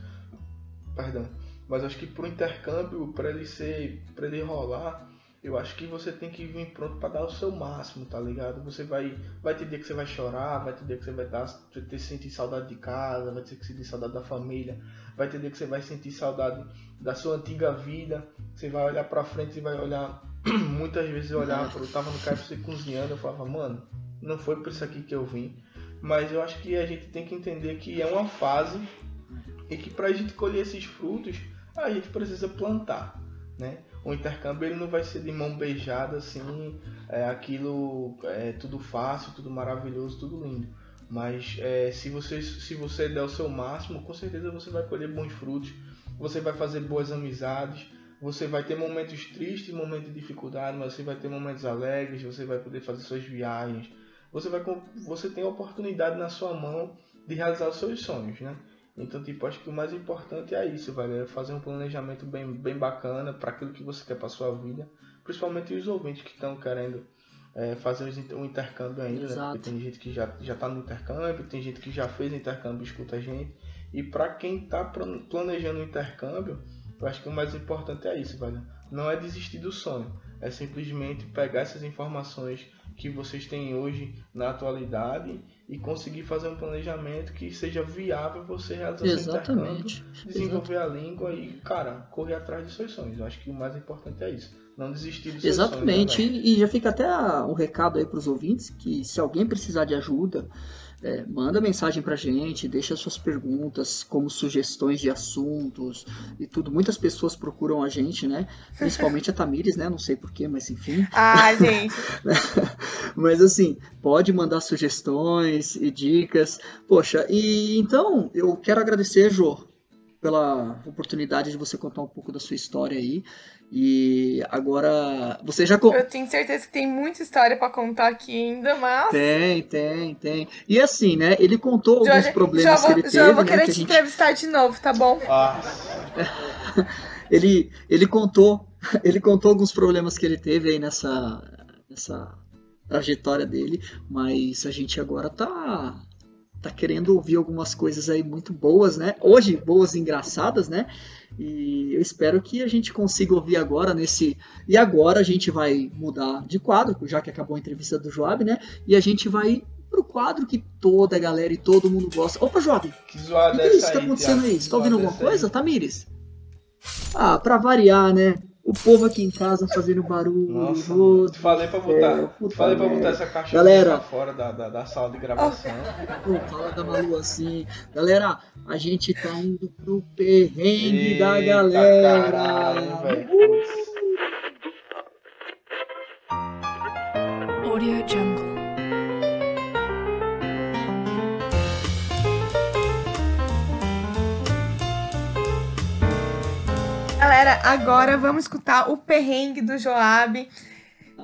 Perdão. Mas acho que pro intercâmbio, para ele ser, para ele rolar, eu acho que você tem que vir pronto para dar o seu máximo, tá ligado? Você vai, vai ter dia que você vai chorar, vai ter dia que você vai dar, vai ter sentir saudade de casa, vai ter que sentir saudade da família, vai ter dia que você vai sentir saudade da sua antiga vida. Você vai olhar para frente e vai olhar muitas vezes eu olhava, eu tava no KFC cozinhando, eu falava, mano, não foi por isso aqui que eu vim. Mas eu acho que a gente tem que entender que é uma fase e que pra gente colher esses frutos, a gente precisa plantar, né? O intercâmbio ele não vai ser de mão beijada assim, é aquilo é tudo fácil, tudo maravilhoso, tudo lindo. Mas é, se, você, se você der o seu máximo, com certeza você vai colher bons frutos, você vai fazer boas amizades, você vai ter momentos tristes, momentos de dificuldade, mas você vai ter momentos alegres, você vai poder fazer suas viagens. Você vai você tem a oportunidade na sua mão de realizar os seus sonhos, né? Então, tipo, acho que o mais importante é isso, velho, é fazer um planejamento bem, bem bacana para aquilo que você quer para sua vida, principalmente os ouvintes que estão querendo é, fazer um intercâmbio ainda, né? Exato. Porque tem gente que já já tá no intercâmbio, tem gente que já fez intercâmbio e escuta a gente. E para quem está planejando o intercâmbio, eu acho que o mais importante é isso, velho. Não é desistir do sonho, é simplesmente pegar essas informações que vocês têm hoje na atualidade e conseguir fazer um planejamento que seja viável você realizar Exatamente. seu desenvolver Exatamente. a língua e, cara, correr atrás dos seus sonhos. Eu acho que o mais importante é isso. Não desistir dos Exatamente. seus sonhos. Exatamente. E já fica até um recado aí para os ouvintes que se alguém precisar de ajuda, é, manda mensagem pra gente, deixa suas perguntas, como sugestões de assuntos e tudo. Muitas pessoas procuram a gente, né? Principalmente a Tamires, né? Não sei porquê, mas enfim. Ah, gente. mas assim, pode mandar sugestões e dicas. Poxa, e então eu quero agradecer, Jô, pela oportunidade de você contar um pouco da sua história aí. E agora, você já. Eu tenho certeza que tem muita história para contar aqui ainda, mas. Tem, tem, tem. E assim, né? Ele contou alguns problemas que ele teve. Já vou né, querer que te gente... entrevistar de novo, tá bom? Ah. ele, ele contou. Ele contou alguns problemas que ele teve aí nessa, nessa trajetória dele, mas a gente agora tá tá querendo ouvir algumas coisas aí muito boas, né? Hoje, boas e engraçadas, né? E eu espero que a gente consiga ouvir agora nesse. E agora a gente vai mudar de quadro, já que acabou a entrevista do Joab, né? E a gente vai pro quadro que toda a galera e todo mundo gosta. Opa, Joab! Que zoada que, que é isso que tá acontecendo aí? Você tá ouvindo alguma coisa, Tamires? Ah, pra variar, né? O povo aqui em casa fazendo barulho. Nossa, outro, falei pra botar, é, falei pra botar essa caixa Galera, fora da, da, da, sala de gravação. Pô, fala da Malu assim. Galera, a gente tá indo pro perrengue Eita, da galera. Caralho, velho. Audio Jungle. Galera, agora vamos escutar o perrengue do Joab.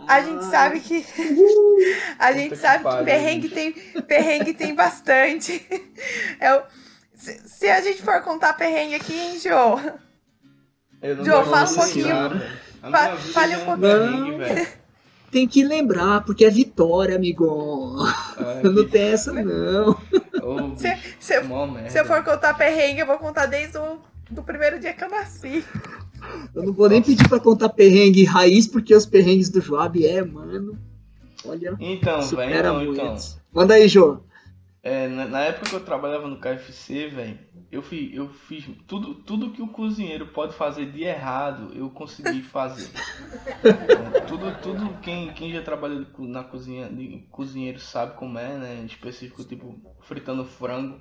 A gente sabe que. a gente sabe que perrengue tem, perrengue tem bastante. É o, se, se, a gente for contar perrengue aqui, hein, Jô? Jô, fala um pouquinho. Fa, fale um pouquinho. Tem que lembrar, porque é vitória, amigo. não tem essa, não. Oh, se, se, se eu for contar perrengue, eu vou contar desde o do primeiro dia que eu nasci. Eu não vou nem pedir pra contar perrengue raiz, porque os perrengues do Joab é, mano. Olha. Então, velho, então, então. Manda aí, Jô. É, na, na, época que eu trabalhava no KFC, velho, eu fiz, eu fiz tudo, tudo que o cozinheiro pode fazer de errado, eu consegui fazer. então, tudo, tudo quem, quem já trabalhou na cozinha, de cozinheiro sabe como é, né? Em específico, tipo, fritando frango.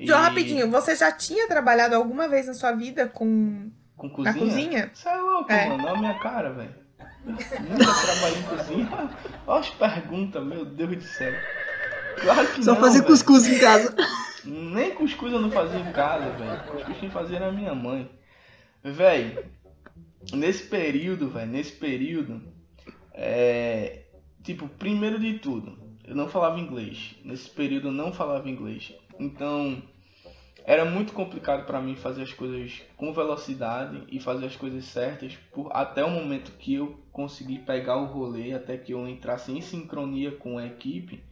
E... rapidinho, você já tinha trabalhado alguma vez na sua vida com, com cozinha? na cozinha? Você é louco, é. mano, olha a minha cara, velho. Nunca trabalhei em cozinha. Olha as perguntas, meu Deus do céu. Claro que Só não, fazer véio. cuscuz em casa. Nem cuscuz eu não fazia em casa, velho. Cuscuz quem fazia era minha mãe. Velho, nesse período, velho, nesse período, é. Tipo, primeiro de tudo, eu não falava inglês. Nesse período eu não falava inglês. Então, era muito complicado para mim fazer as coisas com velocidade e fazer as coisas certas por até o momento que eu consegui pegar o rolê, até que eu entrasse em sincronia com a equipe,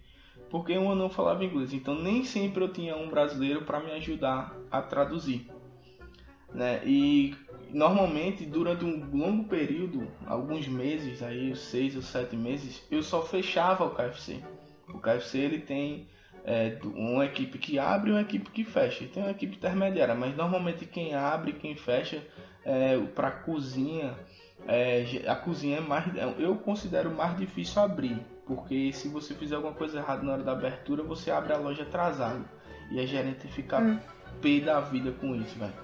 porque eu não falava inglês. Então, nem sempre eu tinha um brasileiro para me ajudar a traduzir. Né? E normalmente durante um longo período, alguns meses, aí seis ou sete meses, eu só fechava o KFC. O KFC ele tem é, uma equipe que abre e uma equipe que fecha. Tem uma equipe intermediária, mas normalmente quem abre, quem fecha, é, para cozinha, é, a cozinha é mais, eu considero mais difícil abrir, porque se você fizer alguma coisa errada na hora da abertura, você abre a loja atrasado e a gerente fica hum. pé da vida com isso, velho.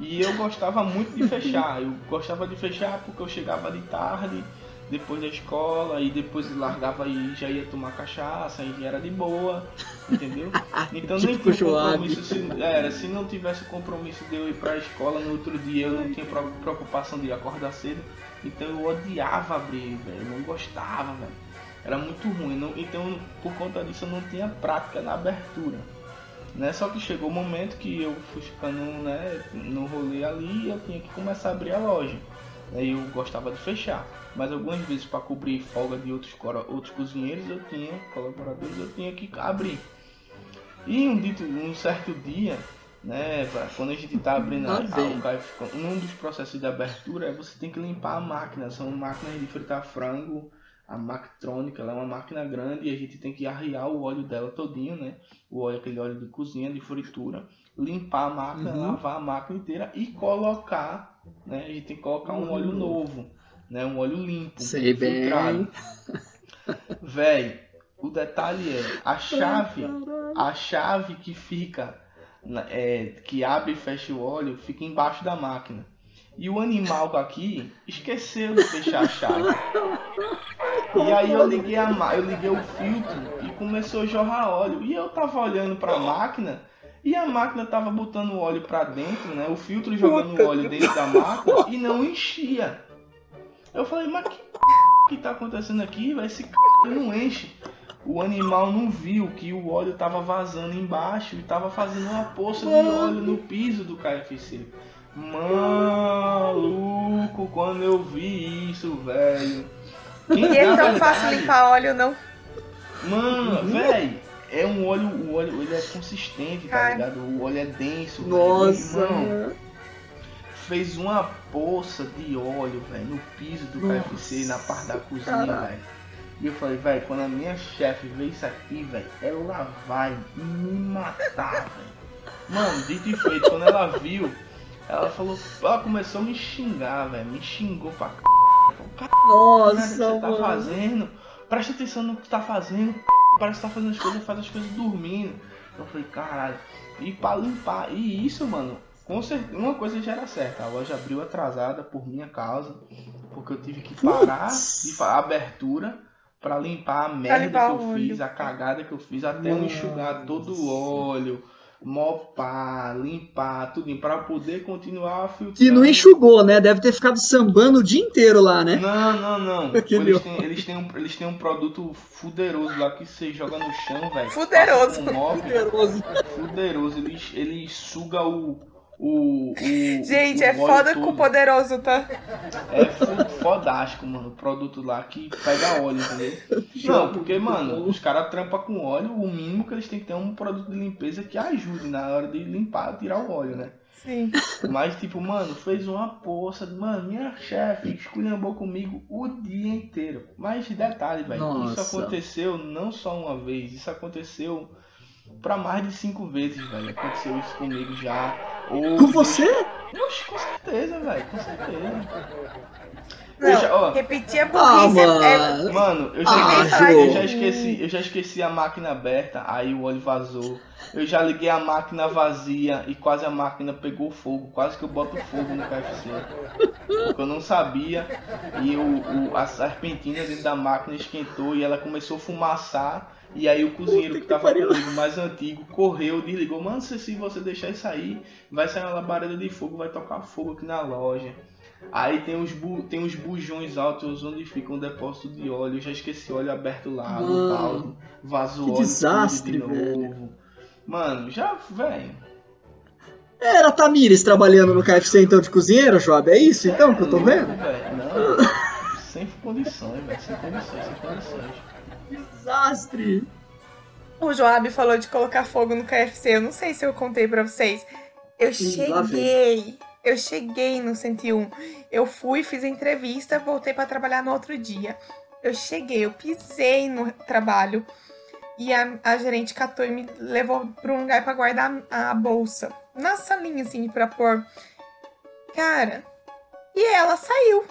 E eu gostava muito de fechar, eu gostava de fechar porque eu chegava de tarde depois da escola e depois largava e já ia tomar cachaça e era de boa, entendeu? Então nem tipo tinha compromisso se, era, se não tivesse compromisso de eu ir pra escola no outro dia eu não tinha preocupação de acordar cedo, então eu odiava abrir, velho, eu não gostava, velho. Era muito ruim, não, então por conta disso eu não tinha prática na abertura. Né? Só que chegou o um momento que eu fui ficando né, no rolê ali e eu tinha que começar a abrir a loja. Aí eu gostava de fechar mas algumas vezes para cobrir folga de outros, outros cozinheiros eu tinha, colaboradores, eu tinha que abrir. E um, dito, um certo dia, né, quando a gente está abrindo a, a, um dos processos de abertura é você tem que limpar a máquina. São máquinas de fritar frango, a Mactrônica, ela é uma máquina grande e a gente tem que arriar o óleo dela todinho, né? O óleo, aquele óleo de cozinha, de fritura, limpar a máquina, uhum. lavar a máquina inteira e colocar, né? A gente tem que colocar um óleo uhum. novo, né? Um óleo limpo, Sei filtrado. bem. Véi, o detalhe é a chave, a chave que fica, é, que abre e fecha o óleo, fica embaixo da máquina. E o animal aqui esqueceu de fechar a chave. E aí eu liguei, a, eu liguei o filtro e começou a jorrar óleo. E eu tava olhando para a máquina e a máquina tava botando o óleo para dentro, né? O filtro jogando o óleo dentro da máquina e não enchia. Eu falei, mas que que tá acontecendo aqui? Esse c... não enche. O animal não viu que o óleo tava vazando embaixo e tava fazendo uma poça de óleo no piso do KFC. Maluco, quando eu vi isso, velho. E é tão fácil limpar óleo, não? Mano, velho, é um óleo, o óleo ele é consistente, tá ligado? O óleo é denso. Nossa. Véio. Fez uma poça de óleo, velho, no piso do Nossa. KFC, na parte da cozinha, velho. E eu falei, velho, quando a minha chefe vê isso aqui, velho, ela vai me matar, velho. Mano, dito e feito, quando ela viu, ela falou, ela começou a me xingar, velho. Me xingou pra c. Nossa, o que você tá fazendo? Presta atenção no que tá fazendo. Parece que tá fazendo as coisas, faz as coisas dormindo. Eu falei, caralho. E pra limpar. E isso, mano, com certeza, uma coisa já era certa. A loja abriu atrasada por minha causa. Porque eu tive que parar de a abertura para limpar a merda que eu fiz, a cagada que eu fiz, até eu enxugar todo o óleo mopar, limpar, tudo para poder continuar filtrando. Que não enxugou, né? Deve ter ficado sambando o dia inteiro lá, né? Não, não, não. eles, têm, eles, têm um, eles têm um produto fuderoso lá que você joga no chão, velho. Fuderoso. fuderoso. Fuderoso. Ele, ele suga o o, o, Gente, o é foda com o poderoso, tá? É fodástico, mano. O produto lá que pega óleo, entendeu? Não, porque, mano, os caras trampam com óleo, o mínimo que eles têm que ter é um produto de limpeza que ajude na hora de limpar, tirar o óleo, né? Sim. Mas, tipo, mano, fez uma poça. Mano, minha chefe esculhambou comigo o dia inteiro. Mas, detalhe, velho, isso aconteceu não só uma vez, isso aconteceu pra mais de cinco vezes, velho. Aconteceu isso comigo já. Ou com você? Oxe, com certeza, velho. Com certeza. Não, já, ó, repetir a burrice ah, é... Mano, eu já, ah, eu já esqueci, eu já esqueci a máquina aberta, aí o óleo vazou. Eu já liguei a máquina vazia e quase a máquina pegou fogo, quase que eu boto fogo no KFC. Porque eu não sabia e o, o, a serpentina dentro da máquina esquentou e ela começou a fumaçar e aí o cozinheiro Puta que, tava pariu. comigo, mais antigo, correu, desligou. Mano, se, se você deixar isso aí, vai sair uma labareda de fogo, vai tocar fogo aqui na loja. Aí tem os, bu tem os bujões altos onde fica um depósito de óleo. Eu já esqueci óleo aberto lá no balde. Vazou que óleo desastre, de novo. Velho. Mano, já, velho. Era a Tamires trabalhando no KFC então de cozinheiro, Joab? É isso então que eu tô vendo? Véio, não, sem condições, velho. Sem condições, sem condições desastre! O Joab falou de colocar fogo no KFC. Eu não sei se eu contei para vocês. Eu cheguei. Eu cheguei no 101. Eu fui, fiz a entrevista, voltei para trabalhar no outro dia. Eu cheguei, eu pisei no trabalho e a, a gerente catou e me levou para um lugar para guardar a, a, bolsa. Na salinha, assim, para pôr. Cara, e ela saiu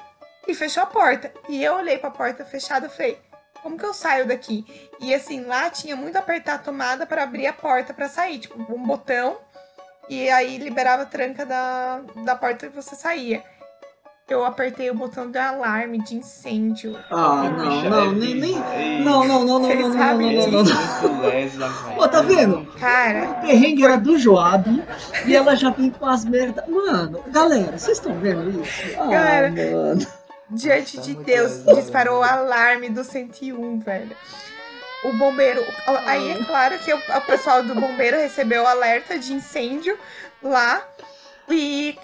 e fechou a porta. E eu olhei para a porta fechada e falei: como que eu saio daqui? E assim, lá tinha muito apertar a tomada para abrir a porta para sair, tipo, um botão, e aí liberava a tranca da, da porta e você saía. Eu apertei o botão de alarme de incêndio. Ah, não, não, nem, nem. Não, não, não, não, não, não, não, não, não. Pô, tá vendo? Cara. O perrengue era do Joab e ela já vem com as merdas. Mano, galera, vocês estão vendo isso? Ah, Cara, mano diante de Deus, disparou o alarme do 101, velho. O bombeiro. Aí é claro que o, o pessoal do bombeiro recebeu o alerta de incêndio lá. E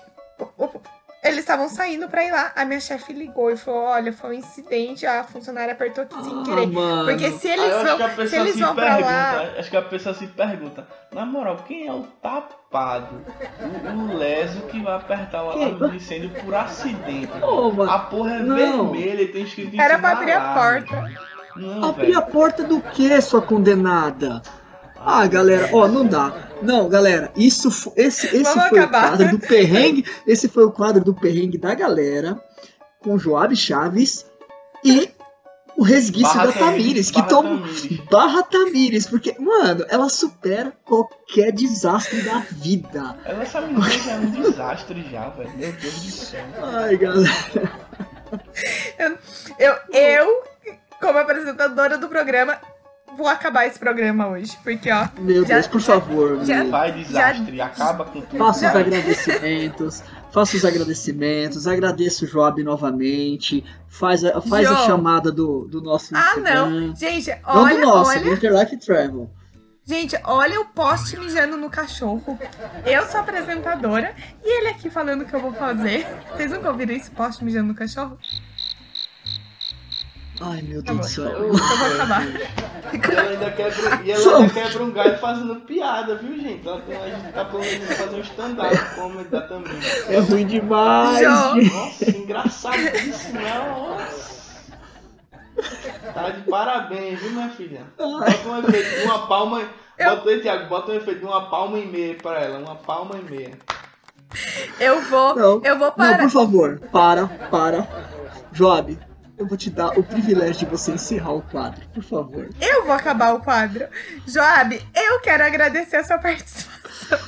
eles estavam saindo pra ir lá. A minha chefe ligou e falou: Olha, foi um incidente, a funcionária apertou aqui sem Ah, querer. mano. Porque se eles vão, se eles se vão pra lá. acho que a pessoa se pergunta, na moral, quem é o tapado, o, o leso que vai apertar o alarme do incêndio por acidente? Mano. A porra é Não. vermelha e tem escrito em Era pra abrir a porta. Não, Abrir velho. a porta do que, sua condenada? Ah, galera, ó, não dá. Não, galera, isso esse, esse Vamos foi acabar. o quadro do perrengue. Esse foi o quadro do perrengue da galera com Joab Chaves e o resguício Barra da Tamires, que Barra toma Tamires. barra Tamires, porque, mano, ela supera qualquer desastre da vida. Ela, essa menina já é um desastre já, velho. Meu Deus do céu. Ai, galera. Eu, eu, como apresentadora do programa, vou acabar esse programa hoje. Porque, ó, Meu Já- Deus, por favor. já- meu. Vai desastre, acaba com tudo. Faça os Já- agradecimentos, faça os agradecimentos, agradeço o Joab novamente, faz a, faz a chamada do, do nosso Ah, Instagram. não. Gente, Não olha, do nosso, olha. do Interlife Travel. Gente, olha o poste mijando no cachorro. Eu sou apresentadora e ele aqui falando o que eu vou fazer. Vocês nunca ouviram esse poste mijando no cachorro? Ai, meu Tá Deus do céu. eu vou acabar. E ela ainda quebra, e ela ainda quebra um galho fazendo piada, viu, gente? Ela tem, a gente tá planejando fazer um stand-up comedy da também. É ruim demais. Nossa, engraçadíssimo, nossa. Tá de parabéns, viu, minha filha? Bota um efeito de uma palma. Eu- Bota aí, Thiago, bota um efeito de uma palma e meia pra ela. Uma palma e meia. Eu vou, Não, eu vou Não, parar. por favor, para, para. Joab, eu vou te dar o privilégio de você encerrar o quadro, por favor. Eu vou acabar o quadro. Joab, eu quero agradecer a sua participação.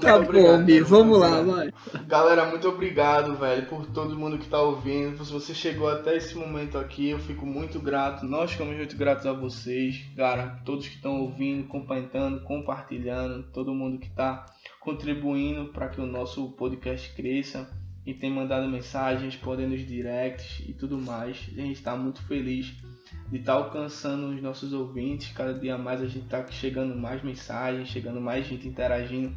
Tá Muito bom, Mi, muito vamos lá, obrigado. vai. Galera, muito obrigado, velho, por todo mundo que tá ouvindo. Se você chegou até esse momento aqui, eu fico muito grato. Nós ficamos muito gratos a vocês, cara, todos que estão ouvindo, comentando, compartilhando, todo mundo que tá contribuindo para que o nosso podcast cresça e tem mandado mensagens, respondendo os directs e tudo mais. A gente está muito feliz de estar alcançando os nossos ouvintes. Cada dia mais a gente está chegando mais mensagens, chegando mais gente interagindo.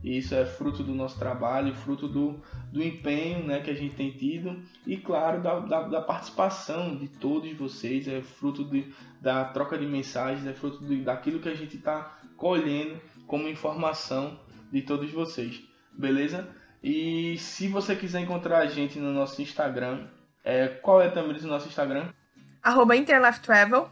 E isso é fruto do nosso trabalho, fruto do, do empenho né, que a gente tem tido e, claro, da, da, da participação de todos vocês, é fruto de, da troca de mensagens, é fruto de, daquilo que a gente está colhendo como informação de todos vocês, beleza? E se você quiser encontrar a gente no nosso Instagram, é, qual é também o nosso Instagram? Arroba Interlife Travel.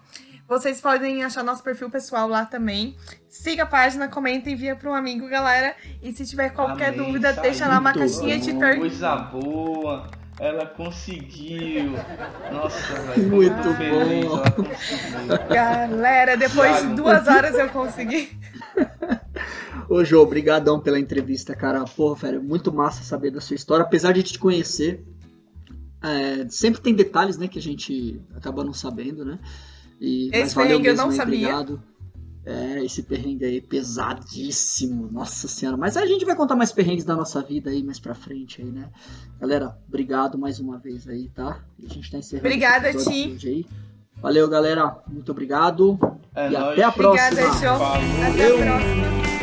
Vocês podem achar nosso perfil pessoal lá também. Siga a página, comenta, envia para um amigo, galera. E se tiver qualquer Amém, dúvida, deixa lá uma caixinha de perguntas. Coisa boa, ela conseguiu. Nossa, velho. Muito feliz, bom. Ela conseguiu. Galera, depois de duas horas eu consegui. Ô, Jô, obrigadão pela entrevista, cara. Pô, velho, muito massa saber da sua história. Apesar de a gente te conhecer, é, sempre tem detalhes, né, que a gente acaba não sabendo, né? E, Esse mas valeu perrengue eu mesmo não aí, sabia. Obrigado. É, esse perrengue aí pesadíssimo, nossa senhora. Mas a gente vai contar mais perrengues da nossa vida aí mais pra frente aí, né? Galera, obrigado mais uma vez aí, tá? E a gente tá encerrando Obrigada, Ti. Valeu, galera. Muito obrigado. É e nóis. até a próxima. Obrigada, Jô. Até a próxima.